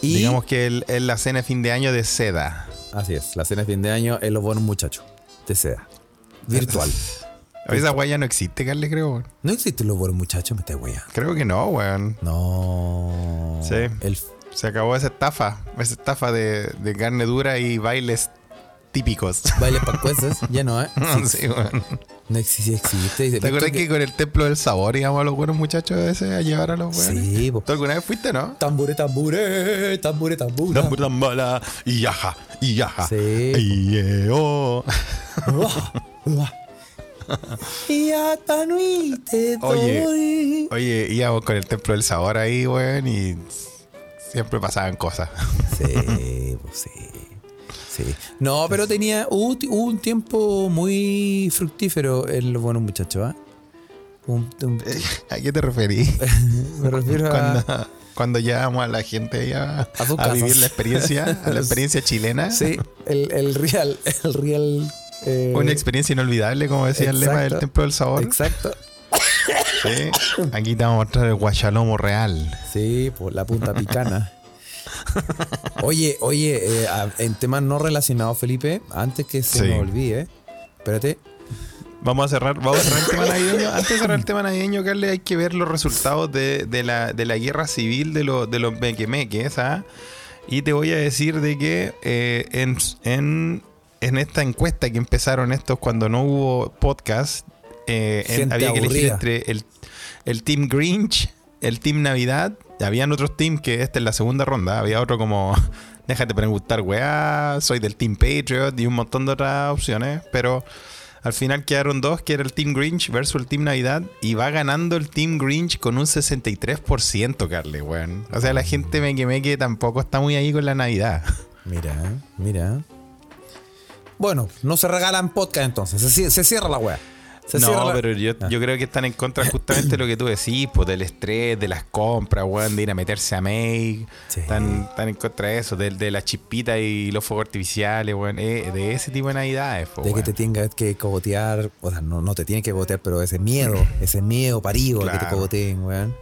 Y Digamos que es la cena de fin de año de seda. Así es, la cena de fin de año es los buenos muchachos de seda. Virtual. Esa guaya no existe, Carle, creo. No existen los buenos muchachos, me estás weyando. Creo que no, weón. No. Sí. El, Se acabó esa estafa, esa estafa de, de carne dura y bailes típicos. baile pascueces, ya no, ¿eh? Sí, Sí, weón. No existe, existe. ¿Te acuerdas ¿viste que con el templo del sabor íbamos a los buenos muchachos ese a llevar a los buenos? Sí. ¿Tú alguna vez fuiste, no? Tambure, tambure, tambure, tambura. Tambor, tambala, y yaja, y yaja. Sí. Y eh, oh. Y hasta no te Oye. Oye, íbamos con el templo del sabor ahí, weón, y siempre pasaban cosas. Sí, pues sí. Sí. No, pero tenía. Hubo, hubo un tiempo muy fructífero en los buenos muchachos, ¿ah? Un- un- ¿A qué te referís? me refiero a. Cuando, llevamos a la gente ya A vivir la experiencia, a la experiencia chilena. Sí, el, el real, el real. eh, Una experiencia inolvidable, como decía el lema del exacto. Templo del Sabor. Exacto. Sí. Aquí te vamos a mostrar el guachalomo real. Sí, por la punta picana. Oye, oye, eh, en temas no relacionados, Felipe, antes que se Sí. me olvide, espérate. Vamos a cerrar, vamos a cerrar el tema navideño. Antes de cerrar el tema navideño, Carle, hay que ver los resultados de, de la, de la guerra civil de, los de los mequemeques, ¿ah? Y te voy a decir de que eh, en, en, en esta encuesta que empezaron estos cuando no hubo podcast, eh, en- había que elegir aburrida. entre el, el Team Grinch, el Team Navidad. Habían otros teams que esta es la segunda ronda. Había otro como, déjate preguntar, weá, soy del Team Patriot y un montón de otras opciones. Pero al final quedaron dos, que era el Team Grinch versus el Team Navidad. Y va ganando el Team Grinch con un 63%, Carly, weón. O sea, la gente me que que tampoco está muy ahí con la Navidad. Mira, mira. Bueno, no se regalan podcast entonces, se, se cierra la wea. Se no, la- pero yo, yo creo que están en contra justamente de lo que tú decís, pues del estrés, de las compras, weón, de ir a meterse a May. Sí. Están, están en contra de eso, de, de las chispitas y los fuegos artificiales, weón. eh, de ese tipo de navidades, pues, de que te tengas que cogotear, o sea, no, no te tiene que cogotear, pero ese miedo, ese miedo parido a que te Claro. cogoteen, weón.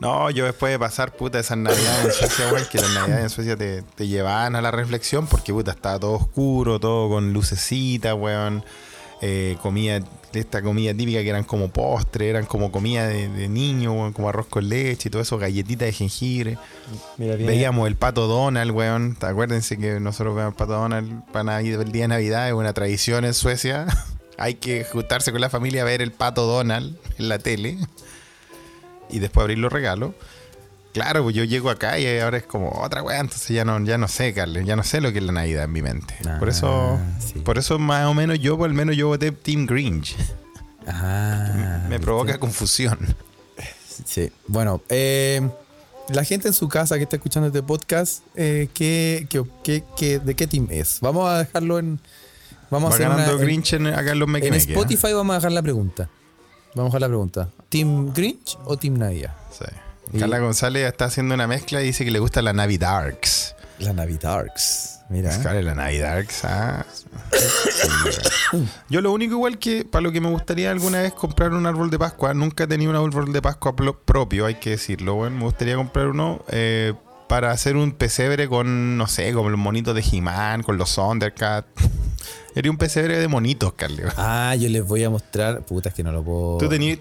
No, yo después de pasar, puta, esas navidades en Suecia, weón, que las navidades en Suecia te, te llevaban a la reflexión porque, puta, estaba todo oscuro, todo con lucecita, weón. Eh, comida, esta comida típica que eran como postre, eran como comida de, de niño, como arroz con leche y todo eso, galletitas de jengibre. Mira, Veíamos el pato Donald, weón. Acuérdense que nosotros vemos el pato Donald para el día de Navidad, es una tradición en Suecia. Hay que juntarse con la familia a ver el pato Donald en la tele y después abrir los regalos. Claro, pues yo llego acá y ahora es como otra weá, entonces ya no, ya no sé, Carles, ya no sé lo que es la Navidad en mi mente. por eso, Ah, sí. por eso más o menos yo, por al menos yo voté Team Grinch. Ah, Me provoca confusión. Sí. Bueno, eh, la gente en su casa que está escuchando este podcast, eh, ¿qué, qué, qué- qué- de qué team es? Vamos a dejarlo en. Vamos Va a hacer ganando una, Grinch en, acá en los En ¿eh? Spotify vamos a dejar la pregunta. Vamos a dejar la pregunta. ¿Team Grinch o Team Navidad? Sí. Y- Carla González está haciendo una mezcla y dice que le gusta la Navidarks. La Navidarks. Mira. Claro, la Navidarks. Ah. Yo lo único igual que para lo que me gustaría alguna vez comprar un árbol de Pascua, nunca he tenido un árbol de Pascua propio, hay que decirlo. Bueno, me gustaría comprar uno eh, para hacer un pesebre con, no sé, con los monitos de He-Man, con los Thundercats. Sería un pesebre de monitos, Carly. Ah, yo les voy a mostrar. Puta, es que no lo puedo. ¿Tú tenías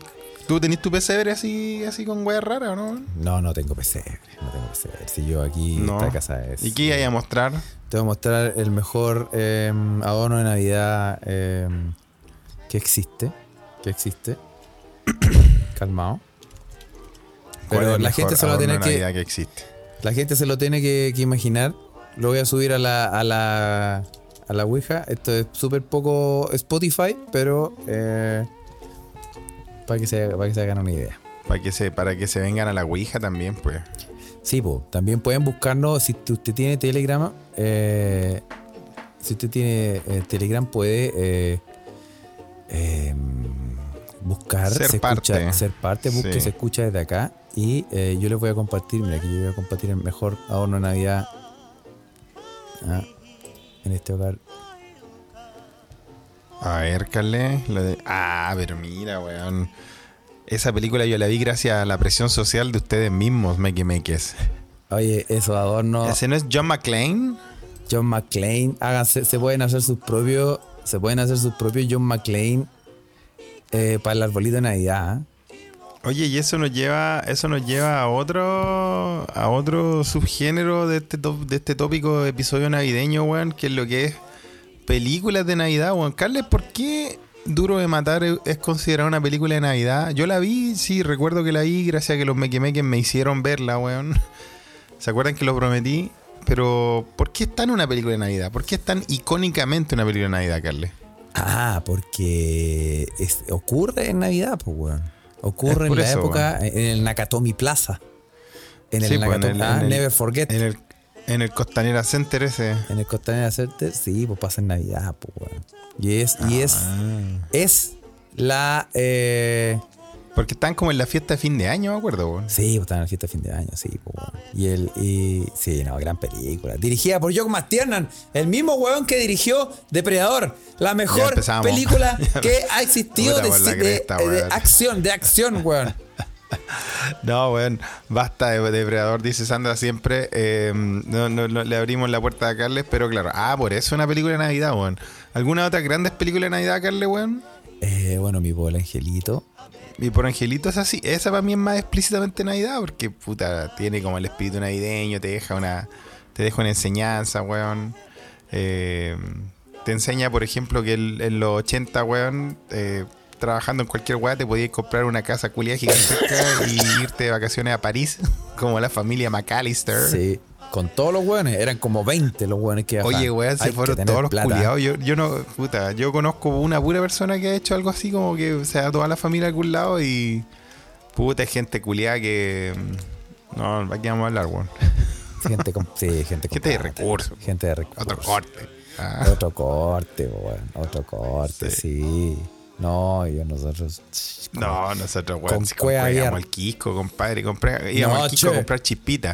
¿tú tenés tu pesebre así, así con weas raras o no? No, no tengo PC. No tengo PC. Si yo aquí, No. esta casa es. ¿Y qué hay a mostrar? Te voy a mostrar el mejor eh, adorno de Navidad eh, que existe. Que existe. Calmado. ¿Cuál es Pero la gente se lo de que. Que existe. La gente se lo tiene que, que imaginar. Lo voy a subir a la, a la, a la Ouija. Esto es súper poco Spotify, pero eh, para, que se, para que se hagan una idea. Para que se, para que se vengan a la Ouija también, pues. Sí, po, también pueden buscarnos. Si usted tiene Telegram, eh, si usted tiene eh, Telegram, puede eh, eh, buscar, Ser se parte. escucha, ser parte, busque, Sí. se escucha desde acá. Y yo les voy a compartir, mira, aquí yo voy a compartir el mejor adorno de Navidad ah, en este hogar. A ver, Carle. de- Ah, pero mira, weón. Esa película yo la vi gracias a la presión social de ustedes mismos, Make Makes. Oye, esos adornos, ¿Ese no es John McClane? John McClane, háganse, se pueden hacer sus propios, se pueden hacer sus propios John McClane eh, para el arbolito de Navidad. ¿ah? Oye, y eso nos lleva, eso nos lleva a otro, a otro subgénero de este, top- de este tópico episodio navideño, weón, que es lo que es películas de Navidad, weón. Carles, ¿por qué Duro de Matar es considerada una película de Navidad? Yo la vi, sí, recuerdo que la vi gracias a que los mequemeques me hicieron verla, weón. ¿Se acuerdan que lo prometí? Pero, ¿por qué es tan una película de Navidad? ¿Por qué es tan icónicamente una película de Navidad, Carles? Ah, porque es- ocurre en Navidad, pues, weón. Ocurre en la eso, época, en el Nakatomi Plaza. En el Sí, pues, en Nakatomi, el- ah, en el- Never Forget. En el, en el Costanera Center ese. En el Costanera Center, sí, pues pasa en Navidad, pues, weón. Y es, y es, Ah. es la, eh, Porque están como en la fiesta de fin de año, me acuerdo, weón. Sí, pues, estaba en la fiesta de fin de año, sí, pues, weón. Y el, y, sí, no, gran película. Dirigida por Jock McTiernan, el mismo weón que dirigió Depredador, la mejor película que ha existido Puta de, de- cresta, de acción, de acción, weón. No, weón, basta de depredador, dice Sandra siempre. Eh, no, no, no, le abrimos la puerta a Carles, pero claro. Ah, por eso una película de Navidad, weón. ¿Alguna otra grandes película de Navidad, Carles, weón? Eh, bueno, mi pobre angelito. Y por Angelito es así. Esa para mí es más explícitamente Navidad, porque puta, tiene como el espíritu navideño, te deja una. Te deja una enseñanza, weón. Eh, te enseña, por ejemplo, que el- en los 80, weón, eh, trabajando en cualquier weá, te podías comprar una casa culia gigantesca y irte de vacaciones a París, como la familia McAllister. Sí, con todos los weones, eran como 20 los weones que. Oye, weón, se fueron todos los culiados. Yo, yo no, puta, yo conozco una pura persona que ha hecho algo así como que se da toda la familia a algún lado y puta, gente culiada que. mm, No, aquí vamos a hablar, weón. Gente con, sí, gente con Gente de recursos. Gente de recursos. Otro corte. Ah, Otro corte, weón. Otro corte, sí. No, y nosotros. no, nosotros, weón, Con si cueva había- al compadre. Compré, íbamos No, al a comprar.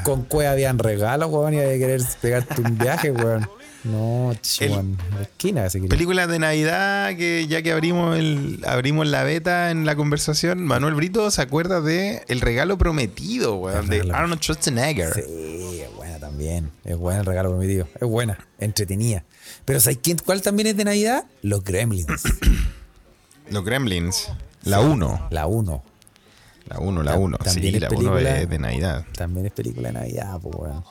Con Cueva habían regalos, weón, y había que querer pegarte un viaje, weón. No, ch, El- weón. La esquina. Películas de Navidad que ya que abrimos el abrimos la beta en la conversación, Manuel Brito se acuerda de El regalo prometido, weón, de Arnold Schwarzenegger. Sí, es buena también. Es buena el regalo prometido. Es buena, entretenida. Pero ¿sabes quién, cuál también es de Navidad? Los Gremlins. Los Gremlins. La 1. La 1. La 1, la Tam- 1. también Sí, es la 1 película- es de Navidad. También es película de Navidad, pues, weón.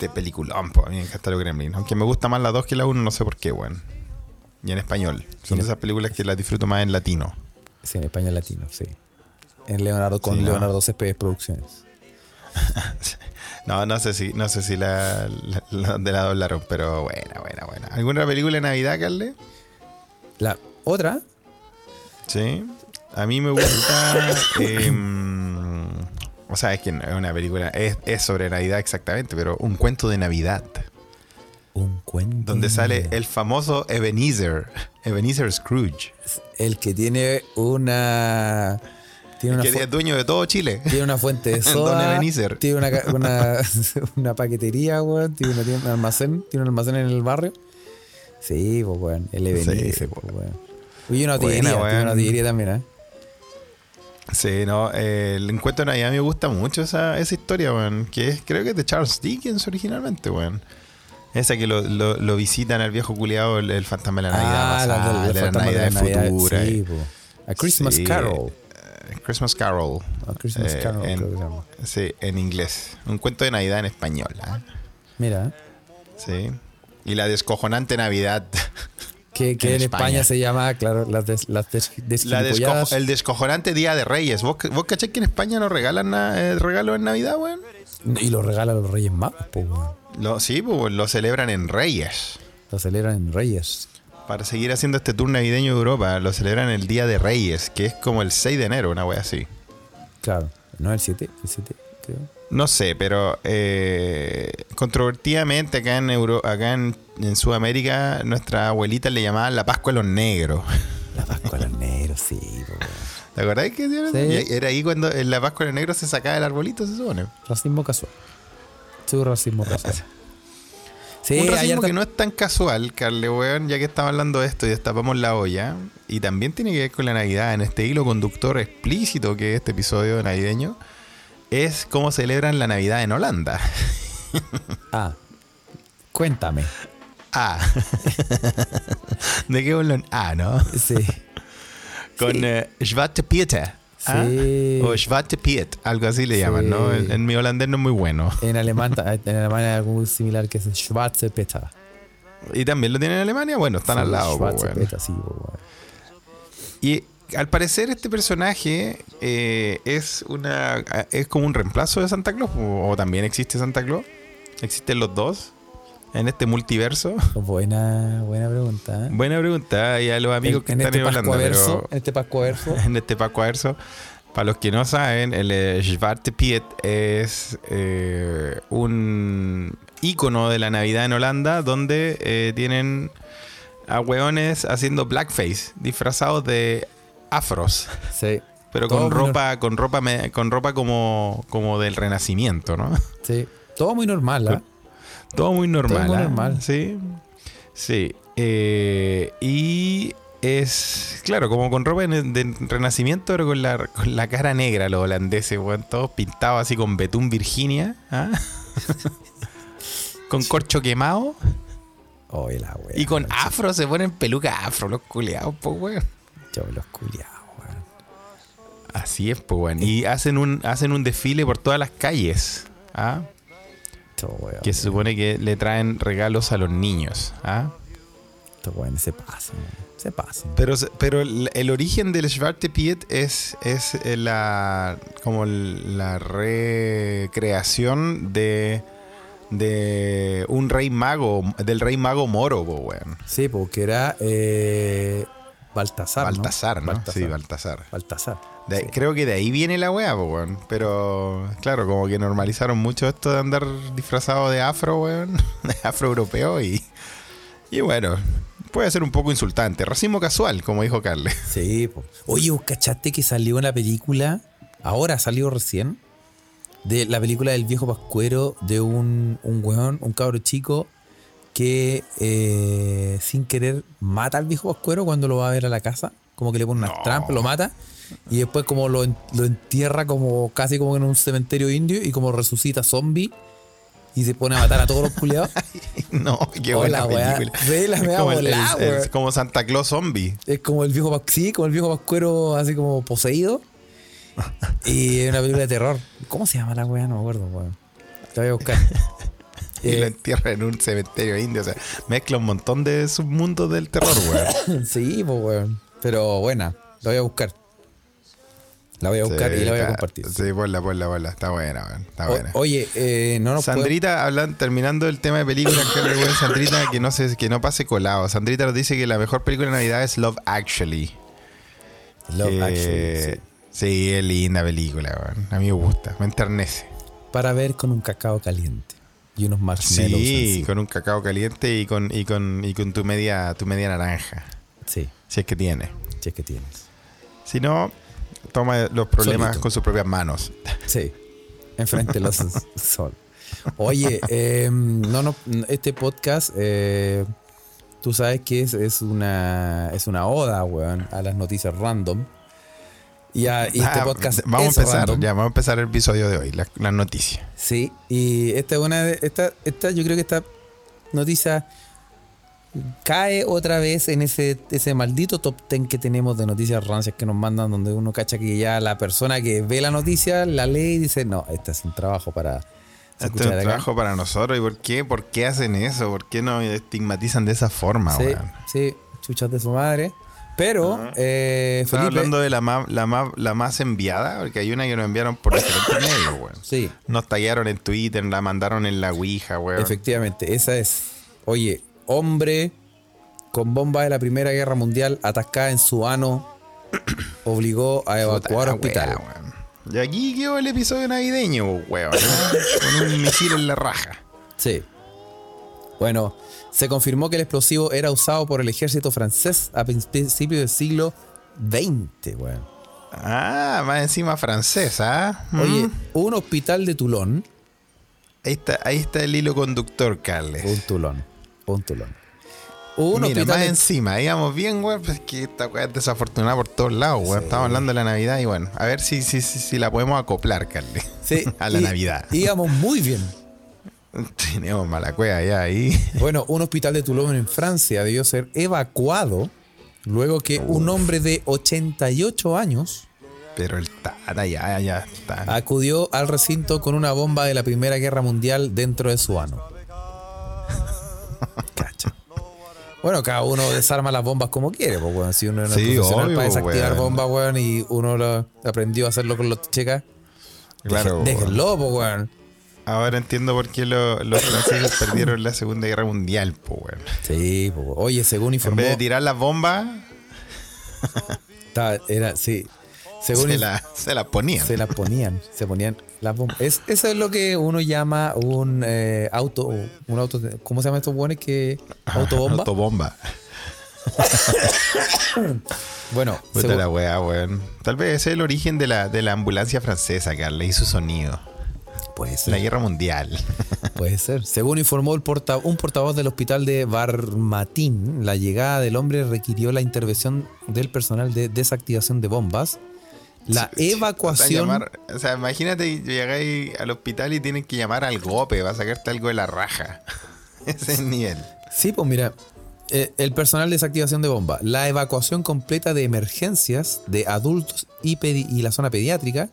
De peliculón, po. A mí me encanta los Gremlins. Aunque me gusta más la 2 que la 1, no sé por qué, weón. Y en español. Son de esas películas que las disfruto más en latino. Sí, en español latino, sí. En Leonardo, con Sí, ¿no? Leonardo Céspedes Producciones. No, no sé si, no sé si la, la- la- de la doblaron, pero buena, buena, buena. ¿Alguna película de Navidad, Carle? La otra, Sí. A mí me gusta. em, o sea, es que es una película. Es, es sobre Navidad exactamente, pero un cuento de Navidad. un cuento. Donde de sale el famoso Ebenezer. Ebenezer Scrooge. el que tiene una. Tiene una, Que es dueño de todo Chile. tiene una fuente de Don soda. Ebenezer. Tiene una, una, una paquetería, weón. Tiene una un almacén. Tiene un almacén en el barrio. Sí, pues, weón. El Ebenezer, Sí, pues, weón. Oye, una tiguería. Weón. una tiguería también, ¿eh? Sí, no. eh, el encuentro de Navidad me gusta mucho esa, esa historia, weón. Que es, creo que es de Charles Dickens originalmente, weón. Esa que lo, lo, lo visitan al viejo culiado, el, el fantasma de la Navidad Ah, la pasada, de la fantasma Navidad de la Navidad, futura. Sí, eh. A Christmas Sí, Carol. eh, Christmas Carol. A Christmas Eh, Carol, en- creo que se llama. Sí, en inglés. Un cuento de Navidad en español. ¿ah? Mira, Sí. Y la descojonante Navidad. que, que En en, España. España. se llama, claro, las, des, las des, La desgilipolladas. descojo- el descojonante Día de Reyes. ¿Vos, vos cachés que en España no regalan na- eh, regalos en Navidad, weón? Y lo regalan los Reyes Magos, weón. Lo, sí, pues lo celebran en Reyes. Lo celebran en Reyes. Para seguir haciendo este tour navideño de Europa, lo celebran el Día de Reyes, que es como el 6 de enero, una wea así. Claro. No el 7, el 7, creo. No sé, pero eh, controvertidamente acá en Euro, acá en, en Sudamérica, nuestra abuelita le llamaban la Pascua de los negros. La Pascua de los negros, sí. ¿Te acordás que Sí. Era ahí cuando en la Pascua de los negros se sacaba el arbolito, se supone? Racismo casual. Sí, racismo casual. Sí, Un racismo que no es tan casual, Carle, weón, ya que estamos hablando de esto y destapamos la olla. Y también tiene que ver con la Navidad, en este hilo conductor explícito que es este episodio navideño, es cómo celebran la Navidad en Holanda. Ah, cuéntame. Ah. ¿De qué hablan? Ah, ¿no? Sí. Con eh, Zwarte Piet. ¿ah? Sí. O Zwarte Piet, algo así le llaman, ¿no? Sí. En, en mi holandés no es muy bueno. En alemán, en alemán hay algo muy similar que es Schwarze Peter. ¿Y también lo tienen en Alemania? Bueno, están Sí, al lado. po, Schwarze. Peter, sí, po, weón. Y al parecer este personaje eh, es una es como un reemplazo de Santa Claus o, o también existe Santa Claus. Existen los dos en este multiverso. Buena, buena pregunta. ¿eh? Buena pregunta y a los amigos que en, están este hablando, Pascuaverso, pero en este Pascuaverso, en este Paco Averso. Para los que no saben, el eh, Zwarte Piet es eh, un ícono de la Navidad en Holanda donde eh, tienen a hueones haciendo blackface, disfrazados de afros. sí. Pero Todo con ropa, con ropa, me- con ropa como, como del renacimiento, ¿no? Sí. Todo muy normal, ¿ah? Todo muy normal. muy ¿ah? normal. Sí. Sí. Eh, y es, claro, como con ropa de, de renacimiento, pero con la, con la cara negra, los holandeses, weón. Todos pintados así con betún Virginia. ¿ah? con corcho quemado. Wea. Y con afro, se ponen peluca afro, los culeados, pues, weón. Yo los culiados, weón. Así es, pues, weón. Y hacen un, hacen un desfile por todas las calles. ¿ah? Weón. Que se supone que le traen regalos a los niños. ¿ah? Weones se pasan. Se pasan. Pero, pero el, el origen del Zwarte Piet es, es eh, la como la recreación de, de un rey mago, del rey mago moro, po, weón. Sí, porque era eh, Baltasar. Baltasar, ¿no? Baltasar. Sí, Baltasar. Baltasar. De ahí- Sí. Creo que de ahí viene la weá, weón. Pero, claro, como que normalizaron mucho esto de andar disfrazado de afro, weón. De afro europeo y... Y bueno, puede ser un poco insultante. Racismo casual, como dijo Carle. Sí, po. Oye, ¿vos cachaste que salió una película? Ahora salió recién. De la película del viejo pascuero de un, un weón, un cabro chico que eh, sin querer mata al viejo pascuero cuando lo va a ver a la casa. Como que le pone unas No. trampas, lo mata. Y después como lo, lo entierra como casi como en un cementerio indio y como resucita zombie. Y se pone a matar a todos los culiados. No, qué Hola, buena weá. película. Es como, el- volar, el- weón. es como Santa Claus zombie. Es como el viejo, sí, como el viejo pascuero así como poseído. Y es una película de terror. ¿Cómo se llama la weá? No me acuerdo, weón. Te voy a buscar. Y Eh, lo entierra en un cementerio indio. O sea, mezcla un montón de submundos del terror, weón. sí, pues weón. Pero buena, la voy a buscar. La voy a buscar Sí, y la voy a compartir. Sí, ponla, ponla, ponla. Está buena, weón. Está O- buena. oye, eh, no nos Sandrita, hablan, terminando el tema de películas, que le Sandrita, que no, se, que no pase colado. Sandrita nos dice que la mejor película de Navidad es Love Actually. Love Eh, Actually, sí. sí, es linda película, weón. A mí me gusta, me enternece. Para ver con un cacao caliente y unos marshmallows. Sí, con un cacao caliente y con, y con, y con tu media, tu media naranja. Sí, Si es que tiene. si es que tienes. Si no, toma los problemas Solito. con sus propias manos. Sí, enfrente los sol. Oye, eh, no, no, este podcast, eh, tú sabes que es, es una es una oda, weón, a las noticias random. Y, a- y este Ah, podcast vamos es a empezar, random. ya, vamos a empezar el episodio de hoy, las la noticias. Sí, y esta es una de, esta, esta, yo creo que esta noticia cae otra vez en ese, ese maldito top 10 que tenemos de noticias rancias que nos mandan, donde uno cacha que ya la persona que ve la noticia la lee y dice, no, este es un trabajo para Este es un de acá". trabajo para nosotros. ¿Y por qué? ¿Por qué hacen eso? ¿Por qué nos estigmatizan de esa forma, Sí, weón? sí, chuchas de su madre. Pero, eh, Estaba Felipe, hablando de la más, la, más, la más enviada, porque hay una que nos enviaron por diferentes medios, weón. sí, Nos tallaron en Twitter, la mandaron en la Ouija, weón. efectivamente, esa es, oye, hombre con bomba de la Primera Guerra Mundial atascada en su ano obligó a evacuar hospital. weón. Y aquí quedó el episodio navideño, weón. ¿no? Con un misil en la raja. Sí. Bueno, se confirmó que el explosivo era usado por el ejército francés a principios del siglo XX, weón. Ah, más encima francesa. ¿ah? Oye, Mm. un hospital de Toulon, Ahí está, ahí está el hilo conductor, Carles. un Toulon, un Toulon. Un Mira, hospital más de- encima, digamos bien, weón, pues que esta weá es desafortunada por todos lados, weón. Sí. Estamos hablando de la Navidad y bueno, a ver si, si, si, si la podemos acoplar, Carles. Sí, a la y- Navidad. Íbamos muy bien. Tenemos mala cueva ya ahí. Bueno, un hospital de Toulon en Francia debió ser evacuado luego que un hombre de 88 años Pero el tata ya, ya está. acudió al recinto con una bomba de la Primera Guerra Mundial dentro de su ano. Cacha. Bueno, cada uno desarma las bombas como quiere, pues, weón. Si uno no es Sí, profesional obvio, para desactivar weón. bombas, weón, y uno lo aprendió a hacerlo con los checas, Claro, déjenlo, pues, weón. Ahora entiendo por qué lo- los franceses perdieron la Segunda Guerra Mundial. Sí. Oye, según En informó, vez de tirar las bombas, era, sí, según se, la- se las ponían. se las ponían, se ponían las bombas. Es, eso es lo que uno llama un eh, auto, un auto, ¿cómo se llama estos buenos que autobomba? Autobomba. Bueno, Puta la weá, weón. Tal vez ese es el origen de la, de la ambulancia francesa, Carla, y su sonido. Puede La ser. guerra mundial. Puede ser. Según informó el porta- un portavoz del hospital de Barmatín, la llegada del hombre requirió la intervención del personal de desactivación de bombas, la evacuación. llamar- o sea, imagínate llegáis al hospital y tienen que llamar al gope para sacarte algo de la raja. Ese es el nivel. Sí, pues mira, eh, el personal de desactivación de bomba, la evacuación completa de emergencias de adultos y la zona pediátrica,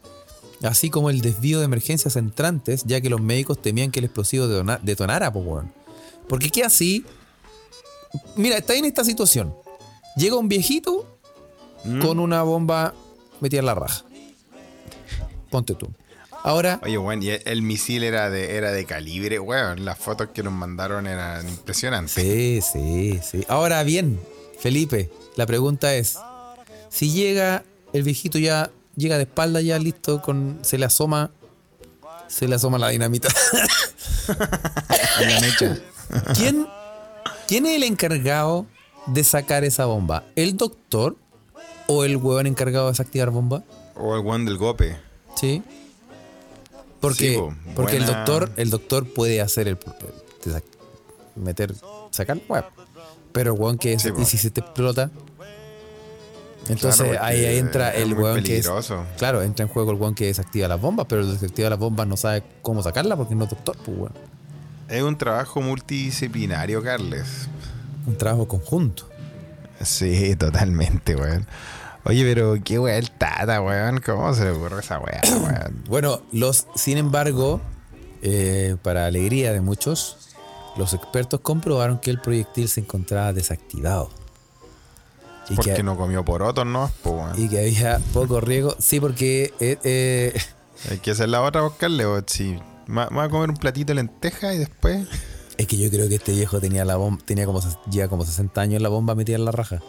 así como el desvío de emergencias entrantes, ya que los médicos temían que el explosivo detona- detonara, pues, weón. Porque qué así. Mira, está en esta situación. Llega un viejito Mm. con una bomba metida en la raja. Ponte tú. Ahora, Oye, weón, y el, el misil era de, era de calibre, weón. Las fotos que nos mandaron eran impresionantes. Sí, sí, sí. Ahora bien, Felipe, la pregunta es, si llega el viejito ya, llega de espalda ya listo, con se le asoma, se le asoma la dinamita. ¿Quién, ¿Quién es el encargado de sacar esa bomba? ¿El doctor o el huevón encargado de desactivar bomba? O el weón del gope. Sí. Porque, Sí, po, porque el doctor, el doctor puede hacer el, meter, sacar el huevo. Pero el huevón que Sí, y si se te explota. Entonces Claro, ahí, entra el huevón que es. Claro, entra en juego el huevón que desactiva las bombas, pero el desactiva las bombas no sabe cómo sacarla porque no es doctor, pues huevón. Es un trabajo multidisciplinario, Carles. Un trabajo conjunto. Sí, totalmente, weón. Oye, pero qué weón el tata, weón. ¿Cómo se le ocurre esa weá, weón? Bueno, los, sin embargo, eh, para alegría de muchos, los expertos comprobaron que el proyectil se encontraba desactivado. Y Porque que, no comió porotos, ¿no? Pues, y que había poco riesgo. Sí, porque eh, eh, Hay que hacer la otra, buscarle, weón. Sí. Va va a comer un platito de lenteja y después. es que yo creo que este viejo tenía la bomba, tenía como lleva como 60 años la bomba metida en la raja.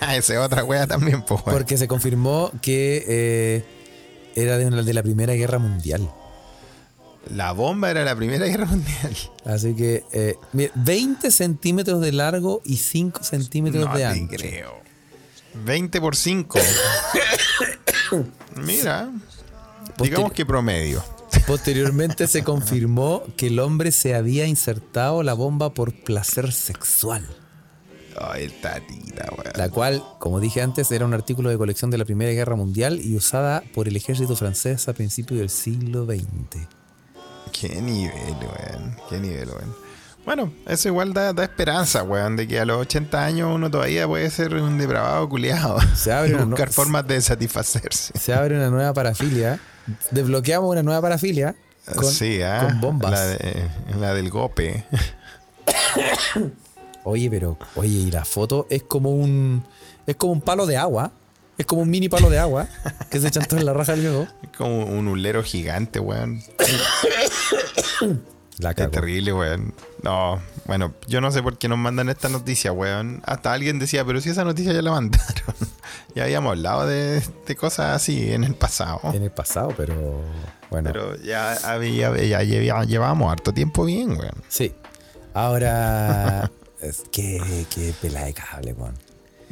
Esa es otra weá también, pues. Porque se confirmó que eh, era de la Primera Guerra Mundial. La bomba era la Primera Guerra Mundial. Así que eh, mira, 20 centímetros de largo y 5 centímetros No de ancho. creo. 20 por 5. Mira. Digamos que promedio. Posteriormente se confirmó que el hombre se había insertado la bomba por placer sexual, Ay, tatita, weón. la cual, como dije antes, era un artículo de colección de la Primera Guerra Mundial y usada por el ejército francés a principios del siglo XX. Qué nivel, weón. Qué nivel, weón. Bueno, eso igual da, da esperanza, weón, de que a los 80 años uno todavía puede ser un depravado culiado. Se abre y buscar no- formas de satisfacerse. Se abre una nueva parafilia, desbloqueamos una nueva parafilia con, sí, ah, con bombas. La, de- la del gope. Oye, pero, oye, y la foto es como un. Es como un palo de agua. Es como un mini palo de agua que se echan todo en la raja del viejo. Es como un hulero gigante, weón. La Es cago. terrible, weón. No, bueno, yo no sé por qué nos mandan esta noticia, weón. Hasta alguien decía, pero si esa noticia ya la mandaron. ya habíamos hablado de, de cosas así en el pasado. En el pasado, pero. Bueno. Pero ya, había, ya llevábamos harto tiempo bien, weón. Sí. Ahora. es que, que pela de cable, weón.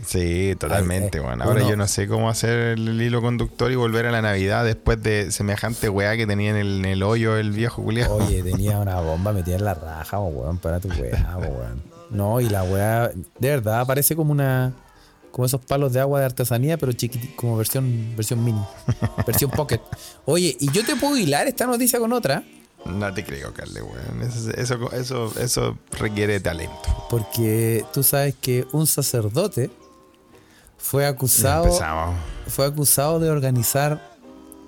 Sí, totalmente, weón. Ahora uno- yo no sé cómo hacer el hilo conductor y volver a la Navidad después de semejante weá que tenía en el, en el hoyo el viejo culiao. Oye, tenía una bomba metida en la raja, weón, para tu weá, weón. No, y la weá, de verdad, parece como una. Como esos palos de agua de artesanía, pero chiquitito, como versión, versión mini. versión pocket. Oye, y yo te puedo hilar esta noticia con otra, No te creo, Carle, weón. Eso, eso, eso, eso requiere talento. porque tú sabes que un sacerdote fue acusado. Empezamos. fue acusado de organizar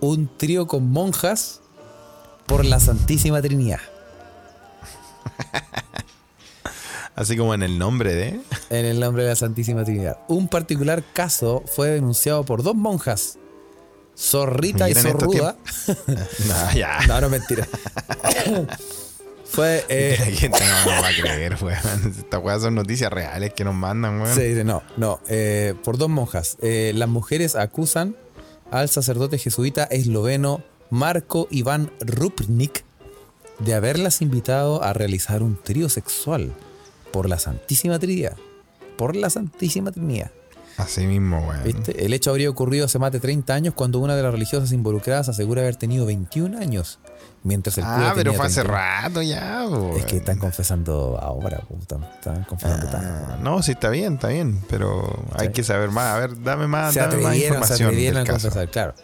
un trío con monjas por la Santísima Trinidad. Así como en el nombre de. En el nombre de la Santísima Trinidad. Un particular caso fue denunciado por dos monjas, Zorrita y estos Zorruda. No, ya. No, no, mentira. Fue. eh, La gente no nos va a creer, weón. Estas weas son noticias reales que nos mandan, weón. Sí, no, no, eh, por dos monjas. Eh, las mujeres acusan al sacerdote jesuita esloveno Marco Iván Rupnik de haberlas invitado a realizar un trío sexual por la Santísima Trinidad. Por la Santísima Trinidad. Así mismo, weón. ¿Viste? El hecho habría ocurrido hace más de 30 años cuando una de las religiosas involucradas asegura haber tenido 21 años. Mientras el cura Ah, pero tenía fue hace 31. rato ya. Es que están confesando ahora, pues, están, están confesando tanto. Ah, no, sí, está bien, está bien. Pero hay Sí. que saber más. A ver, dame más, se dame más atrevieron, se información. atrevieron a del caso. confesar, claro.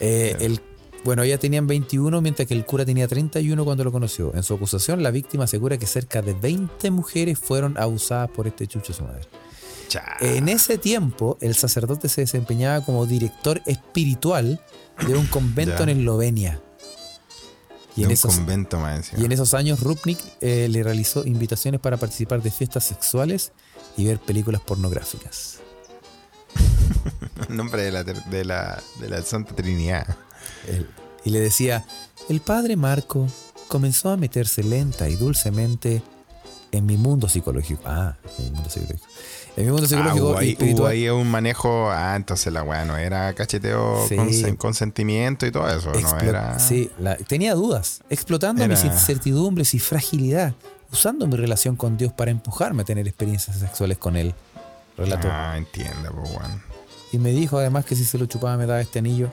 Eh, el, bueno, ellas tenían 21, mientras que el cura tenía 31 cuando lo conoció. En su acusación, la víctima asegura que cerca de 20 mujeres fueron abusadas por este chucho su madre. En ese tiempo, el sacerdote se desempeñaba como director espiritual de un convento en Eslovenia. Y De en, un esos, convento más y en esos años, Rupnik eh, le realizó invitaciones para participar de fiestas sexuales y ver películas pornográficas. Nombre de la, de la, de la Santa Trinidad. Él- y le decía, el padre Marco comenzó a meterse lenta y dulcemente en mi mundo psicológico. Ah, en mi mundo psicológico. En mi mundo Ah, psicológico hubo y ahí, espiritual. hubo ahí un manejo. Ah, entonces la weá no era cacheteo Sí. con sen- consentimiento y todo eso. No Explo- era. Sí, la- tenía dudas, explotando Era- mis incertidumbres y fragilidad, usando mi relación con Dios para empujarme a tener experiencias sexuales con Él. Relató. Ah, entiende, pues, weón. Y me dijo además que si se lo chupaba me daba este anillo.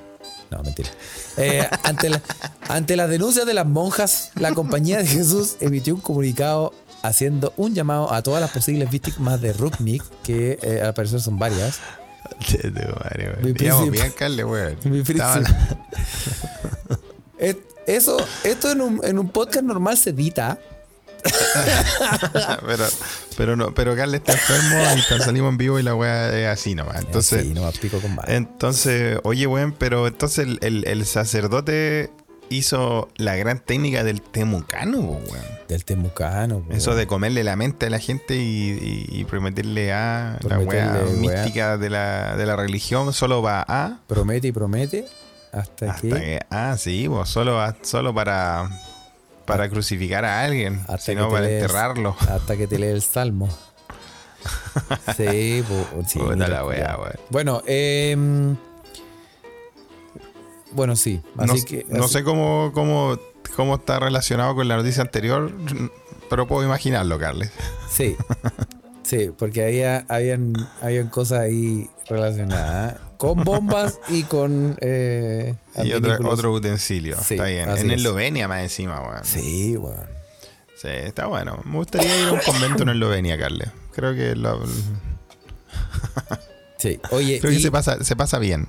No, mentira. Eh, ante, la- ante las denuncias de las monjas, la Compañía de Jesús emitió un comunicado haciendo un llamado a todas las posibles víctimas de Rupnik, que eh, al parecer son varias. Madre. Mi bien, Carle, weón. Mi Eso, esto en un, en un podcast normal se edita. pero, pero no, pero Carle está enfermo y salimos en vivo y la weá es así nomás. Entonces, sí, no pico con entonces, oye, weón, pero entonces el, el- el sacerdote hizo la gran técnica del temucano, weón. Del temucano. po. Eso de comerle la mente a la gente y, y, y prometerle a la weá Prometerle, mística de la, de la religión, solo va a. Promete y promete hasta, Hasta que, que, ah, sí, pues, solo, solo para, para crucificar a alguien, sino para lees- enterrarlo. Hasta que te lee el salmo. sí, po- sí, mira, la weá, weón. Bueno, eh, bueno, sí. Así no, que. no así- sé cómo, cómo, cómo está relacionado con la noticia anterior, pero puedo imaginarlo, Carles. Sí. Sí, porque había, habían, habían cosas ahí relacionadas ¿eh? con bombas y con. Eh, Y otro, otro utensilio. Sí, está bien. En es. Eslovenia más encima, weón. Sí. Sí, weón. está bueno. Me gustaría ir a un convento en Eslovenia, Carles. Creo que, lo- Sí. Oye, creo que se, pasa, se pasa bien.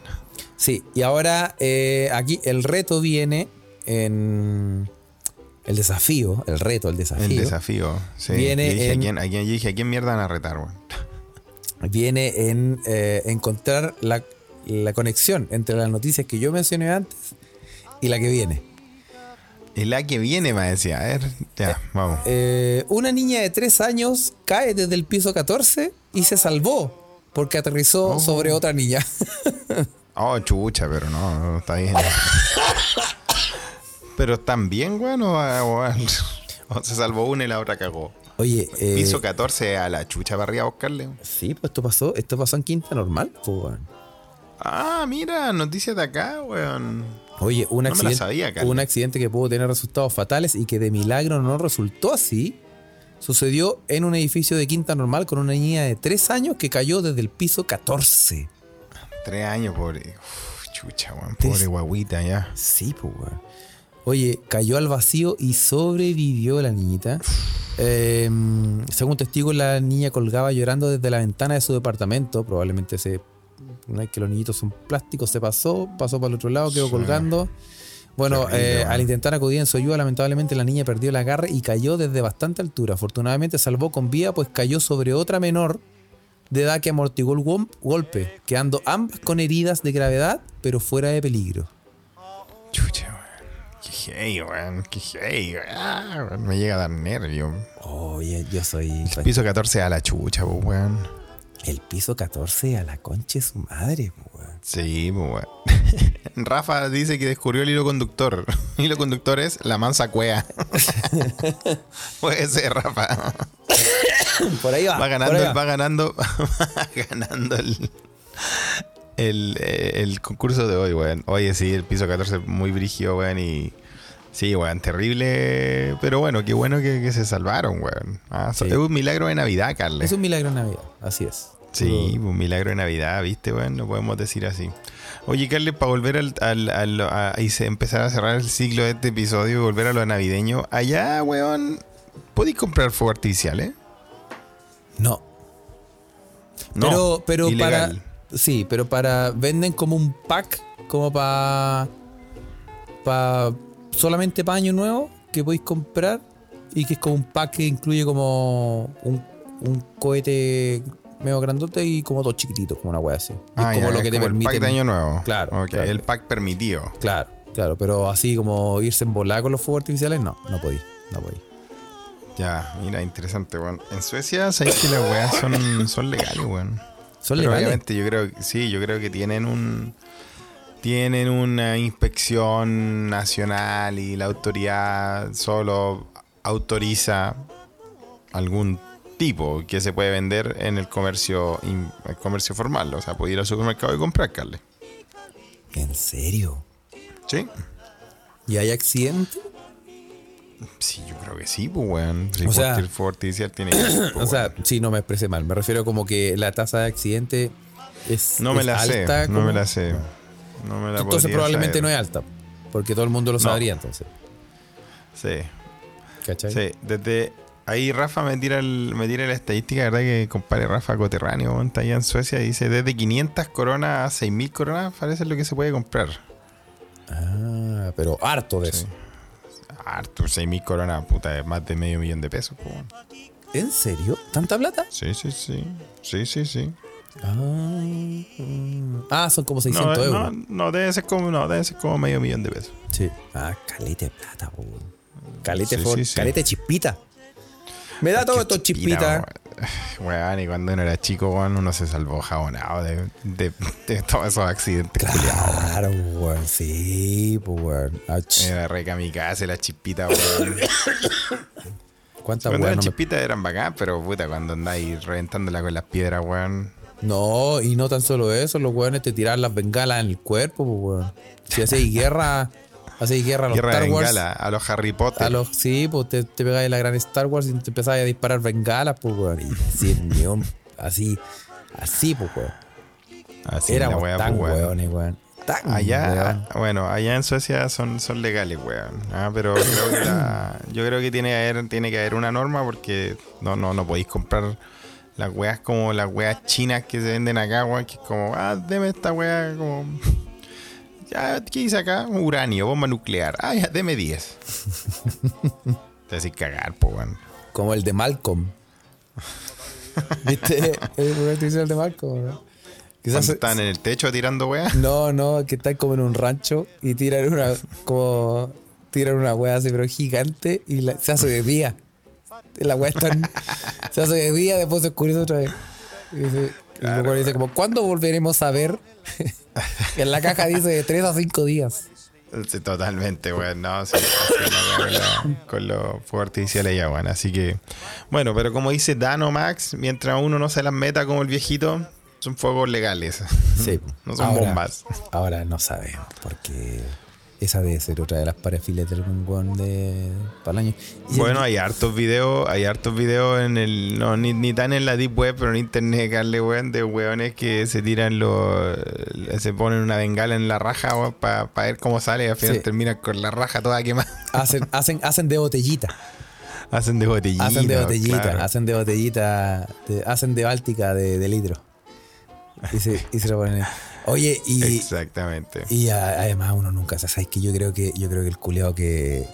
Sí, y ahora eh, aquí el reto viene en. El desafío, el reto, el desafío. El desafío. Sí. Viene Yo dije, en- ¿a, quién, a quién- yo dije, ¿a quién mierda van a retar, weón? viene en eh, encontrar la, la conexión entre las noticias que yo mencioné antes y la que viene. Y la que viene, me decía. A ver, ya, vamos. Eh, una niña de 3 años cae desde el piso 14 y se salvó porque aterrizó Oh. sobre otra niña. Oh, chucha, pero no, no, está bien. pero están bien, weón, o, o- se salvó una y la otra cagó. Oye, eh, Piso 14 a la chucha para arriba a buscarle. sí, pues esto pasó, esto pasó en Quinta Normal, pues, weón. Ah, mira, noticias de acá, weón. Oye, un No accidente, sabía, un accidente que pudo tener resultados fatales y que de milagro no resultó así, sucedió en un edificio de Quinta Normal con una niña de 3 años que cayó desde el piso 14. Tres años, pobre. Uf, chucha, weón. Tres- Pobre guaguita, ya. Sí, pues, weón. Oye, cayó al vacío y sobrevivió la niñita. Eh, según testigos, la niña colgaba llorando desde la ventana de su departamento. Probablemente se. No es que los niñitos son plásticos, se pasó, pasó para el otro lado, quedó Sí. colgando. Bueno, eh, al intentar acudir en su ayuda, lamentablemente la niña perdió el agarre y cayó desde bastante altura. Afortunadamente salvó con vida, pues cayó sobre otra menor de edad que amortiguó el golpe, quedando ambas con heridas de gravedad, pero fuera de peligro. Chucha, weón. Qué hey, weón. Qué hey, weón. Me llega a dar nervio. Oye, yo soy. Piso 14 a la chucha, weón. El piso 14 a la concha de su madre, weón. Sí, pues, weón. Rafa dice que descubrió el hilo conductor. El hilo conductor es la mansa cuea. Puede ser, Rafa. Por ahí va. Va ganando, va ganando, va ganando el, el, eh, el concurso de hoy, weón. Oye, sí, el piso 14 muy brígido, weón, y sí, weón, terrible, pero bueno, qué bueno que, que se salvaron, weón. Ah, Sí. Es un milagro de Navidad, Carles. Es un milagro en Navidad, así es. Sí, un milagro de Navidad, ¿viste, weón? No podemos decir así. Oye, Carles, para volver al, al, al- a- y se- empezar a cerrar el ciclo de este episodio y volver a lo navideño, allá, weón, ¿podéis comprar fuego artificial, eh? No. No, pero pero ilegal. para. Sí, pero para. Venden como un pack, como para. Para. Solamente para Año Nuevo, que podéis comprar. Y que es como un pack que incluye como. Un, un cohete medio grandote y como dos chiquititos, como una wea así. Ah, es como ya, lo es que te como el permite. pack de Año Nuevo. Claro, el pack permitido. Claro, claro. Pero así como irse en volar con los fuegos artificiales, no, no podí. No podí. Ya, mira, interesante, weón. En Suecia, sabéis que las weas son, son legales, weón. Son Pero legales. obviamente yo creo que sí, yo creo que tienen un tienen una inspección nacional y la autoridad solo autoriza algún tipo que se puede vender en el comercio in- el comercio formal, o sea, puede ir al supermercado y comprar carne. ¿En serio? ¿Sí? ¿Y hay accidente? Sí, yo creo que sí, pues weón. Si O sea- el fuego artificial tiene que ser, pues, O sea, weón. sí, no me expresé mal. Me refiero como que la tasa de accidente es. no me es la alta, sé, no me la sé. No me la Entonces probablemente saber. no es alta. Porque todo el mundo lo No. sabría entonces. Sí. ¿Cachai? Sí, desde ahí Rafa me tira, el, me tira la estadística, ¿verdad? Que compadre Rafa Coterráneo, está allá en Suecia, y dice desde 500 coronas a 6000 coronas, parece lo que se puede comprar. Ah, pero harto de Sí. eso. Harto, 6000 coronas, puta, es más de medio millón de pesos. po. ¿En serio? ¿Tanta plata? Sí, sí, sí. Sí, sí, sí. Ah, mm. Ah, son como No, 600 no, euros. no, debe ser como, no, debe ser como medio millón de pesos. Sí. Ah, calete de plata, po. Calete, Sí, for- sí, sí. calete chispita. Me da todo esto chispita. Weón, y cuando uno era chico, weón, uno se salvó jabonado de, de, de todos esos accidentes. Claro, weón. Sí, pues, weón. Ach, Era re kamikaze, la chispita, weón. ¿Cuántas Cuando weón? las no me- chispitas eran bacán, pero puta, cuando andáis reventándola con las piedras, weón. No, y no tan solo eso, los weones te tiraban las bengalas en el cuerpo, pues, weón. Si hacéis guerra, hacéis guerra a los Guerra de Star Wars. bengala, a los Harry Potter. A los, sí, pues te, te pegáis la gran Star Wars y te empezabas a disparar bengalas, pues, weón. Y así, weón, así, así, pues, weón. Así la wea, tan pues, weón. weones, weón. Tan Allá, weón. bueno, allá en Suecia son, son legales, weón. Ah, pero creo que la- yo creo que tiene que, haber, tiene que haber una norma porque no, no, no podéis comprar las weas como las weas chinas que se venden acá, weón, que es como, ah, deme esta wea como... Ya, ¿qué hice acá? Uranio, bomba nuclear. Ah, ya, deme 10. Te decís cagar, po, weón. Como el de Malcolm. ¿Viste? El de Malcolm, ¿no? Quizás están en el techo tirando weas. No, no, que están como en un rancho y tiran una, como, tiran una wea así, pero gigante y la- se hace de día. La wea está en- se hace de día, después se oscurece otra vez. Y, y weón dice como, ¿cuándo volveremos a ver? en la caja dice de 3 a 5 días. Sí, totalmente, weón. No, sí, con, los fuegos artificiales ya, weón. Así que, bueno, pero como dice Dano Max, mientras uno no se las meta como el viejito, son fuegos legales. Sí. No son Ahora- bombas. Ahora no sabemos, porque esa debe ser otra de las parafiles del algún weón de para el año. Y Bueno, hay hartos videos, hay hartos videos en el, no, ni, ni tan en la deep web, pero en internet, Carle, weón, de weones que se tiran los, se ponen una bengala en la raja, weón, para ver cómo sale y al final Sí. terminan con la raja toda quemada. hacen, hacen, hacen de botellita. Hacen de botellita. Hacen de botellita, claro. hacen de botellita, de- hacen de báltica de, de litro. Y se, y se lo ponen. Oye, y, Exactamente. y además uno nunca se sabe que yo creo que yo creo que el culeado que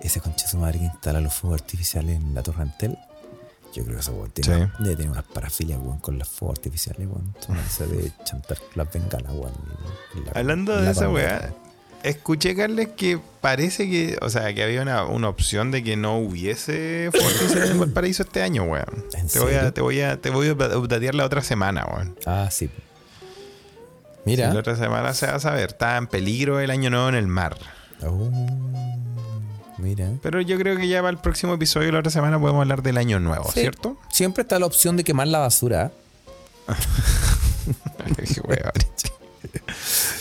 ese concha su madre que instala los fuegos artificiales en la Torre Antel, yo creo que weón tiene, Sí. debe tener unas parafilias weón, con los fuegos artificiales, weón. Esas de chantar las bengalas, weón. la- Hablando de esa weá, escuché, Carles, que parece que, o sea, que había una, una opción de que no hubiese fuegos artificiales en Valparaíso este año, weón. ¿En Te voy, a, te, voy a, te voy a updatear la otra semana, weón. Ah, sí. Sí, Mira. la otra semana se va a saber. Está en peligro el año nuevo en el mar. Oh, mira. Pero yo creo que ya para el próximo episodio, la otra semana, podemos hablar del año nuevo, Sí. ¿cierto? Siempre está la opción de quemar la basura.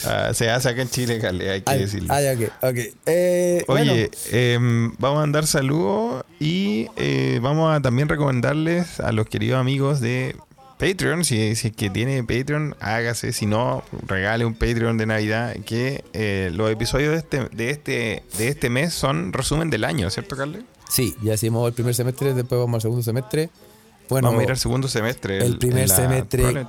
Ah, se hace acá en Chile, Carles, hay que Ay, decirlo. ay, ok, ok. Eh, bueno, Oye, em, vamos a mandar saludos y eh, vamos a también recomendarles a los queridos amigos de Patreon, si, si es que tiene Patreon, hágase. Si no, regale un Patreon de Navidad. Que eh, los episodios de este, de, este, de este mes son resumen del año, ¿cierto, Carle? Sí, ya hicimos el primer semestre, después vamos al segundo semestre. Bueno, Vamos a ir al segundo semestre. el primer la- semestre-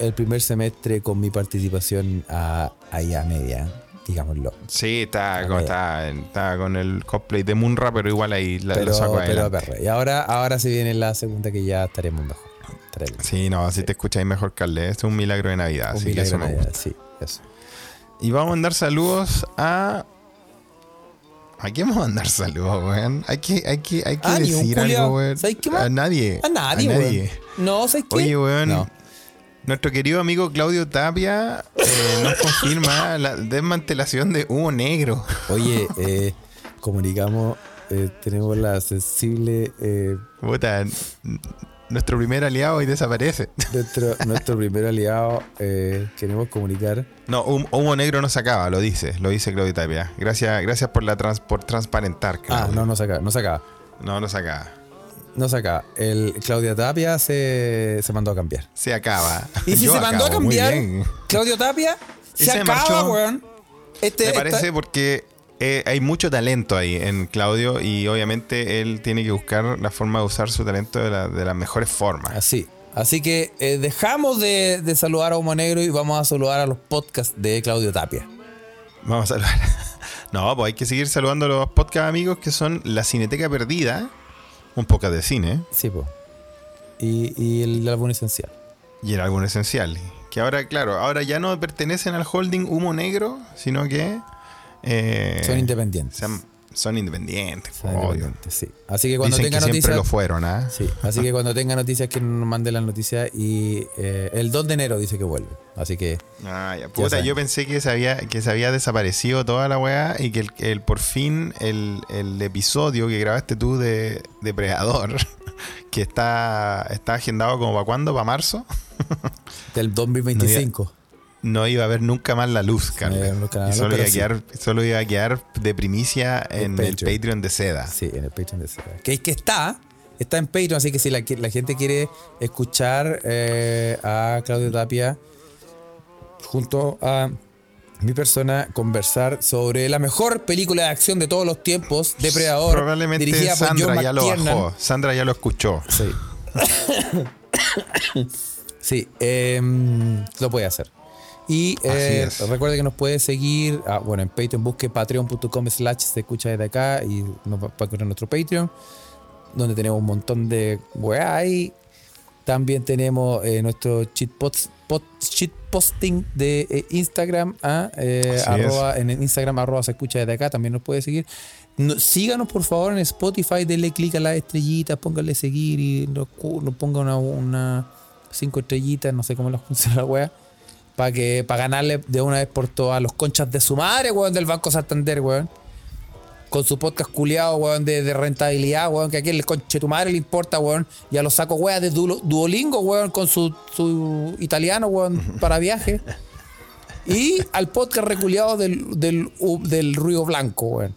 el primer semestre con mi participación a, ahí a media, digámoslo. Sí, está, con, está, está con el cosplay de Munra, pero igual ahí la, pero, lo saco pero adelante. perra. Y ahora, ahora se viene la segunda que ya estaremos mejor. Sí, no, así te escucháis mejor, Carle. Este es un milagro de Navidad, Un así que milagro eso me de gusta. Navidad, Sí, eso. Y vamos a mandar saludos a. ¿A quién vamos a mandar saludos, weón? Hay que, hay que, hay que Ah, decir algo, weón. ¿Sabes qué más? A nadie. A nadie, A weón. No, ¿sabes qué? Oye, weón. No. Nuestro querido amigo Claudio Tapia eh, nos confirma la desmantelación de humo negro. Oye, eh, comunicamos, eh, tenemos la sensible, Puta, nuestro primer aliado hoy desaparece. nuestro, nuestro primer aliado, eh, queremos comunicar. No, hum- humo negro no se acaba, lo dice, lo dice Claudio Tapia. Gracias, gracias por la trans- por transparentar, Ah, Claudio. no, no se acaba, no se acaba. no, no se acaba. No se acaba. El Claudia Tapia se, se mandó a cambiar. Se acaba. Y si Yo se mandó a cambiar. Claudio Tapia Y se, se acaba, marchó. weón. Este, Me esta- parece porque eh, hay mucho talento ahí en Claudio y obviamente él tiene que buscar la forma de usar su talento de, la- de las mejores formas. Así. Así que eh, dejamos de, de saludar a Humo Negro y vamos a saludar a los podcasts de Claudio Tapia. Vamos a saludar. No, pues hay que seguir saludando a los podcast amigos que son La Cineteca Perdida, un podcast de cine Sí, pues. Y, y el álbum esencial. y el álbum esencial. Que ahora, claro, ahora ya no pertenecen al holding Humo Negro, sino que eh, Son independientes. sean- son independientes, Son obvio. independientes, sí. Así que cuando Dicen tenga que siempre noticias. lo fueron, ¿ah? Sí, así que cuando tenga noticias que nos mande las noticias y eh, el 2 de enero dice que vuelve. Así que Ah, ya. Puta, yo pensé que se había, que se había desaparecido toda la weá y que el, el- por fin el, el episodio que grabaste tú de Depredador, que está, está agendado como para cuándo, para marzo, del 2025. no iba a ver nunca más la luz, iba a Carlos. ver nunca más Y la solo luz, iba, a sí. quedar, solo iba a quedar de primicia en el Patreon. Patreon de Seda. Sí, en el Patreon de Seba. Que es que está, está en Patreon, así que si la, la gente quiere escuchar eh, a Claudio Tapia junto a mi persona conversar sobre la mejor película de acción de todos los tiempos, Depredador, Probablemente dirigida por Sandra John ya lo bajó. Sandra ya lo escuchó. Sí. sí, em, lo puede hacer. Y eh, recuerde que nos puede seguir, ah, bueno, en Patreon busque patreon.com slash se escucha desde acá y nos va a encontrar nuestro Patreon, donde tenemos un montón de weá ahí. También tenemos eh, nuestro cheat, post, pot- cheat posting de eh, Instagram, ah, arroba, en Instagram arroba se escucha desde acá, también nos puede seguir. No- síganos por favor en Spotify, denle clic a las estrellitas, pónganle seguir y nos, nos ponga una, una cinco estrellitas, no sé cómo las funciona la wea, para que para ganarle de una vez por todas los conchas de su madre, weón, del Banco Santander, weón. Con su podcast culiado, weón, de, de rentabilidad, weón, que a quien el conche tu madre le importa, weón. Y a los saco, weón, de Duolingo, weón, con su, su italiano, weón, para viaje. Y al podcast reculeado del, del, del Río Blanco, weón.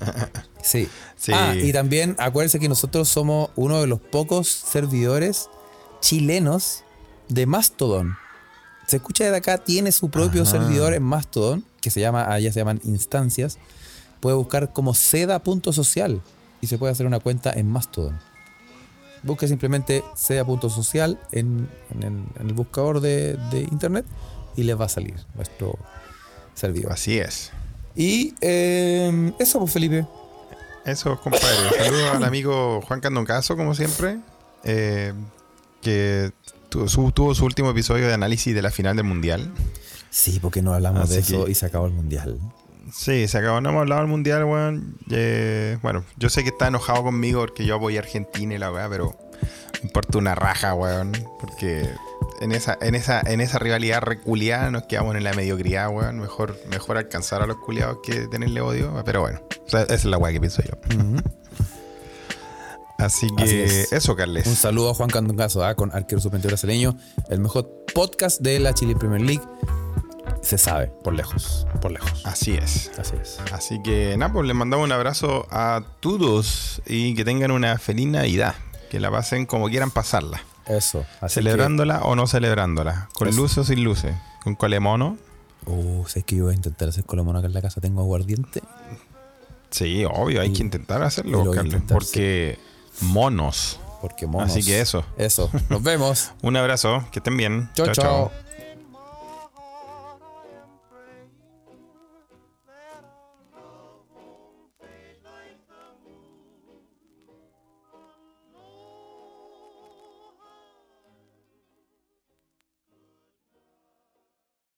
Sí. Sí. Ah, y también acuérdense que nosotros somos uno de los pocos servidores chilenos de Mastodon. Se escucha desde acá, tiene su propio Ajá. servidor en Mastodon, que se llama, allá se llaman instancias. Puede buscar como seda.social y se puede hacer una cuenta en Mastodon. Busque simplemente seda.social en, en el, en el buscador de, de internet y les va a salir nuestro servidor. Así es. Y eh, eso, pues Felipe. Eso, compadre. Saludos al amigo Juan Candoncaso, como siempre. eh, que su- tuvo su último episodio de análisis de la final del mundial. Sí, porque no hablamos de eso que- y se acabó el mundial. Sí, se acabó. No hemos hablado del mundial, weón. Eh, bueno, yo sé que está enojado conmigo porque yo apoyé a Argentina y la weá, pero me importa una raja, weón. Porque en esa, en esa, en esa rivalidad reculiada nos quedamos en la mediocridad, weón. Mejor, mejor alcanzar a los culiados que tenerle odio. Pero bueno, o sea, esa es la weá que pienso yo. Así que eso, Carles. Un saludo a Juan Candongazo, ¿eh? Ah, con arquero suplente brasileño, el mejor podcast de la Chile Premier League. Se sabe, por lejos, por lejos. Así es. Así es. Así que nada, pues les mandamos un abrazo a todos y que tengan una feliz Navidad. Que la pasen como quieran pasarla. Eso. Así celebrándola o no celebrándola. Con luces o sin luces. Con colemono. Uh, sé que yo voy a intentar hacer colemono acá en la casa. Tengo aguardiente. Sí, obvio, hay que intentar hacerlo, Carles. Porque monos. Porque monos. Así que eso. Eso. Nos vemos. Un abrazo. Que estén bien. chao. chao.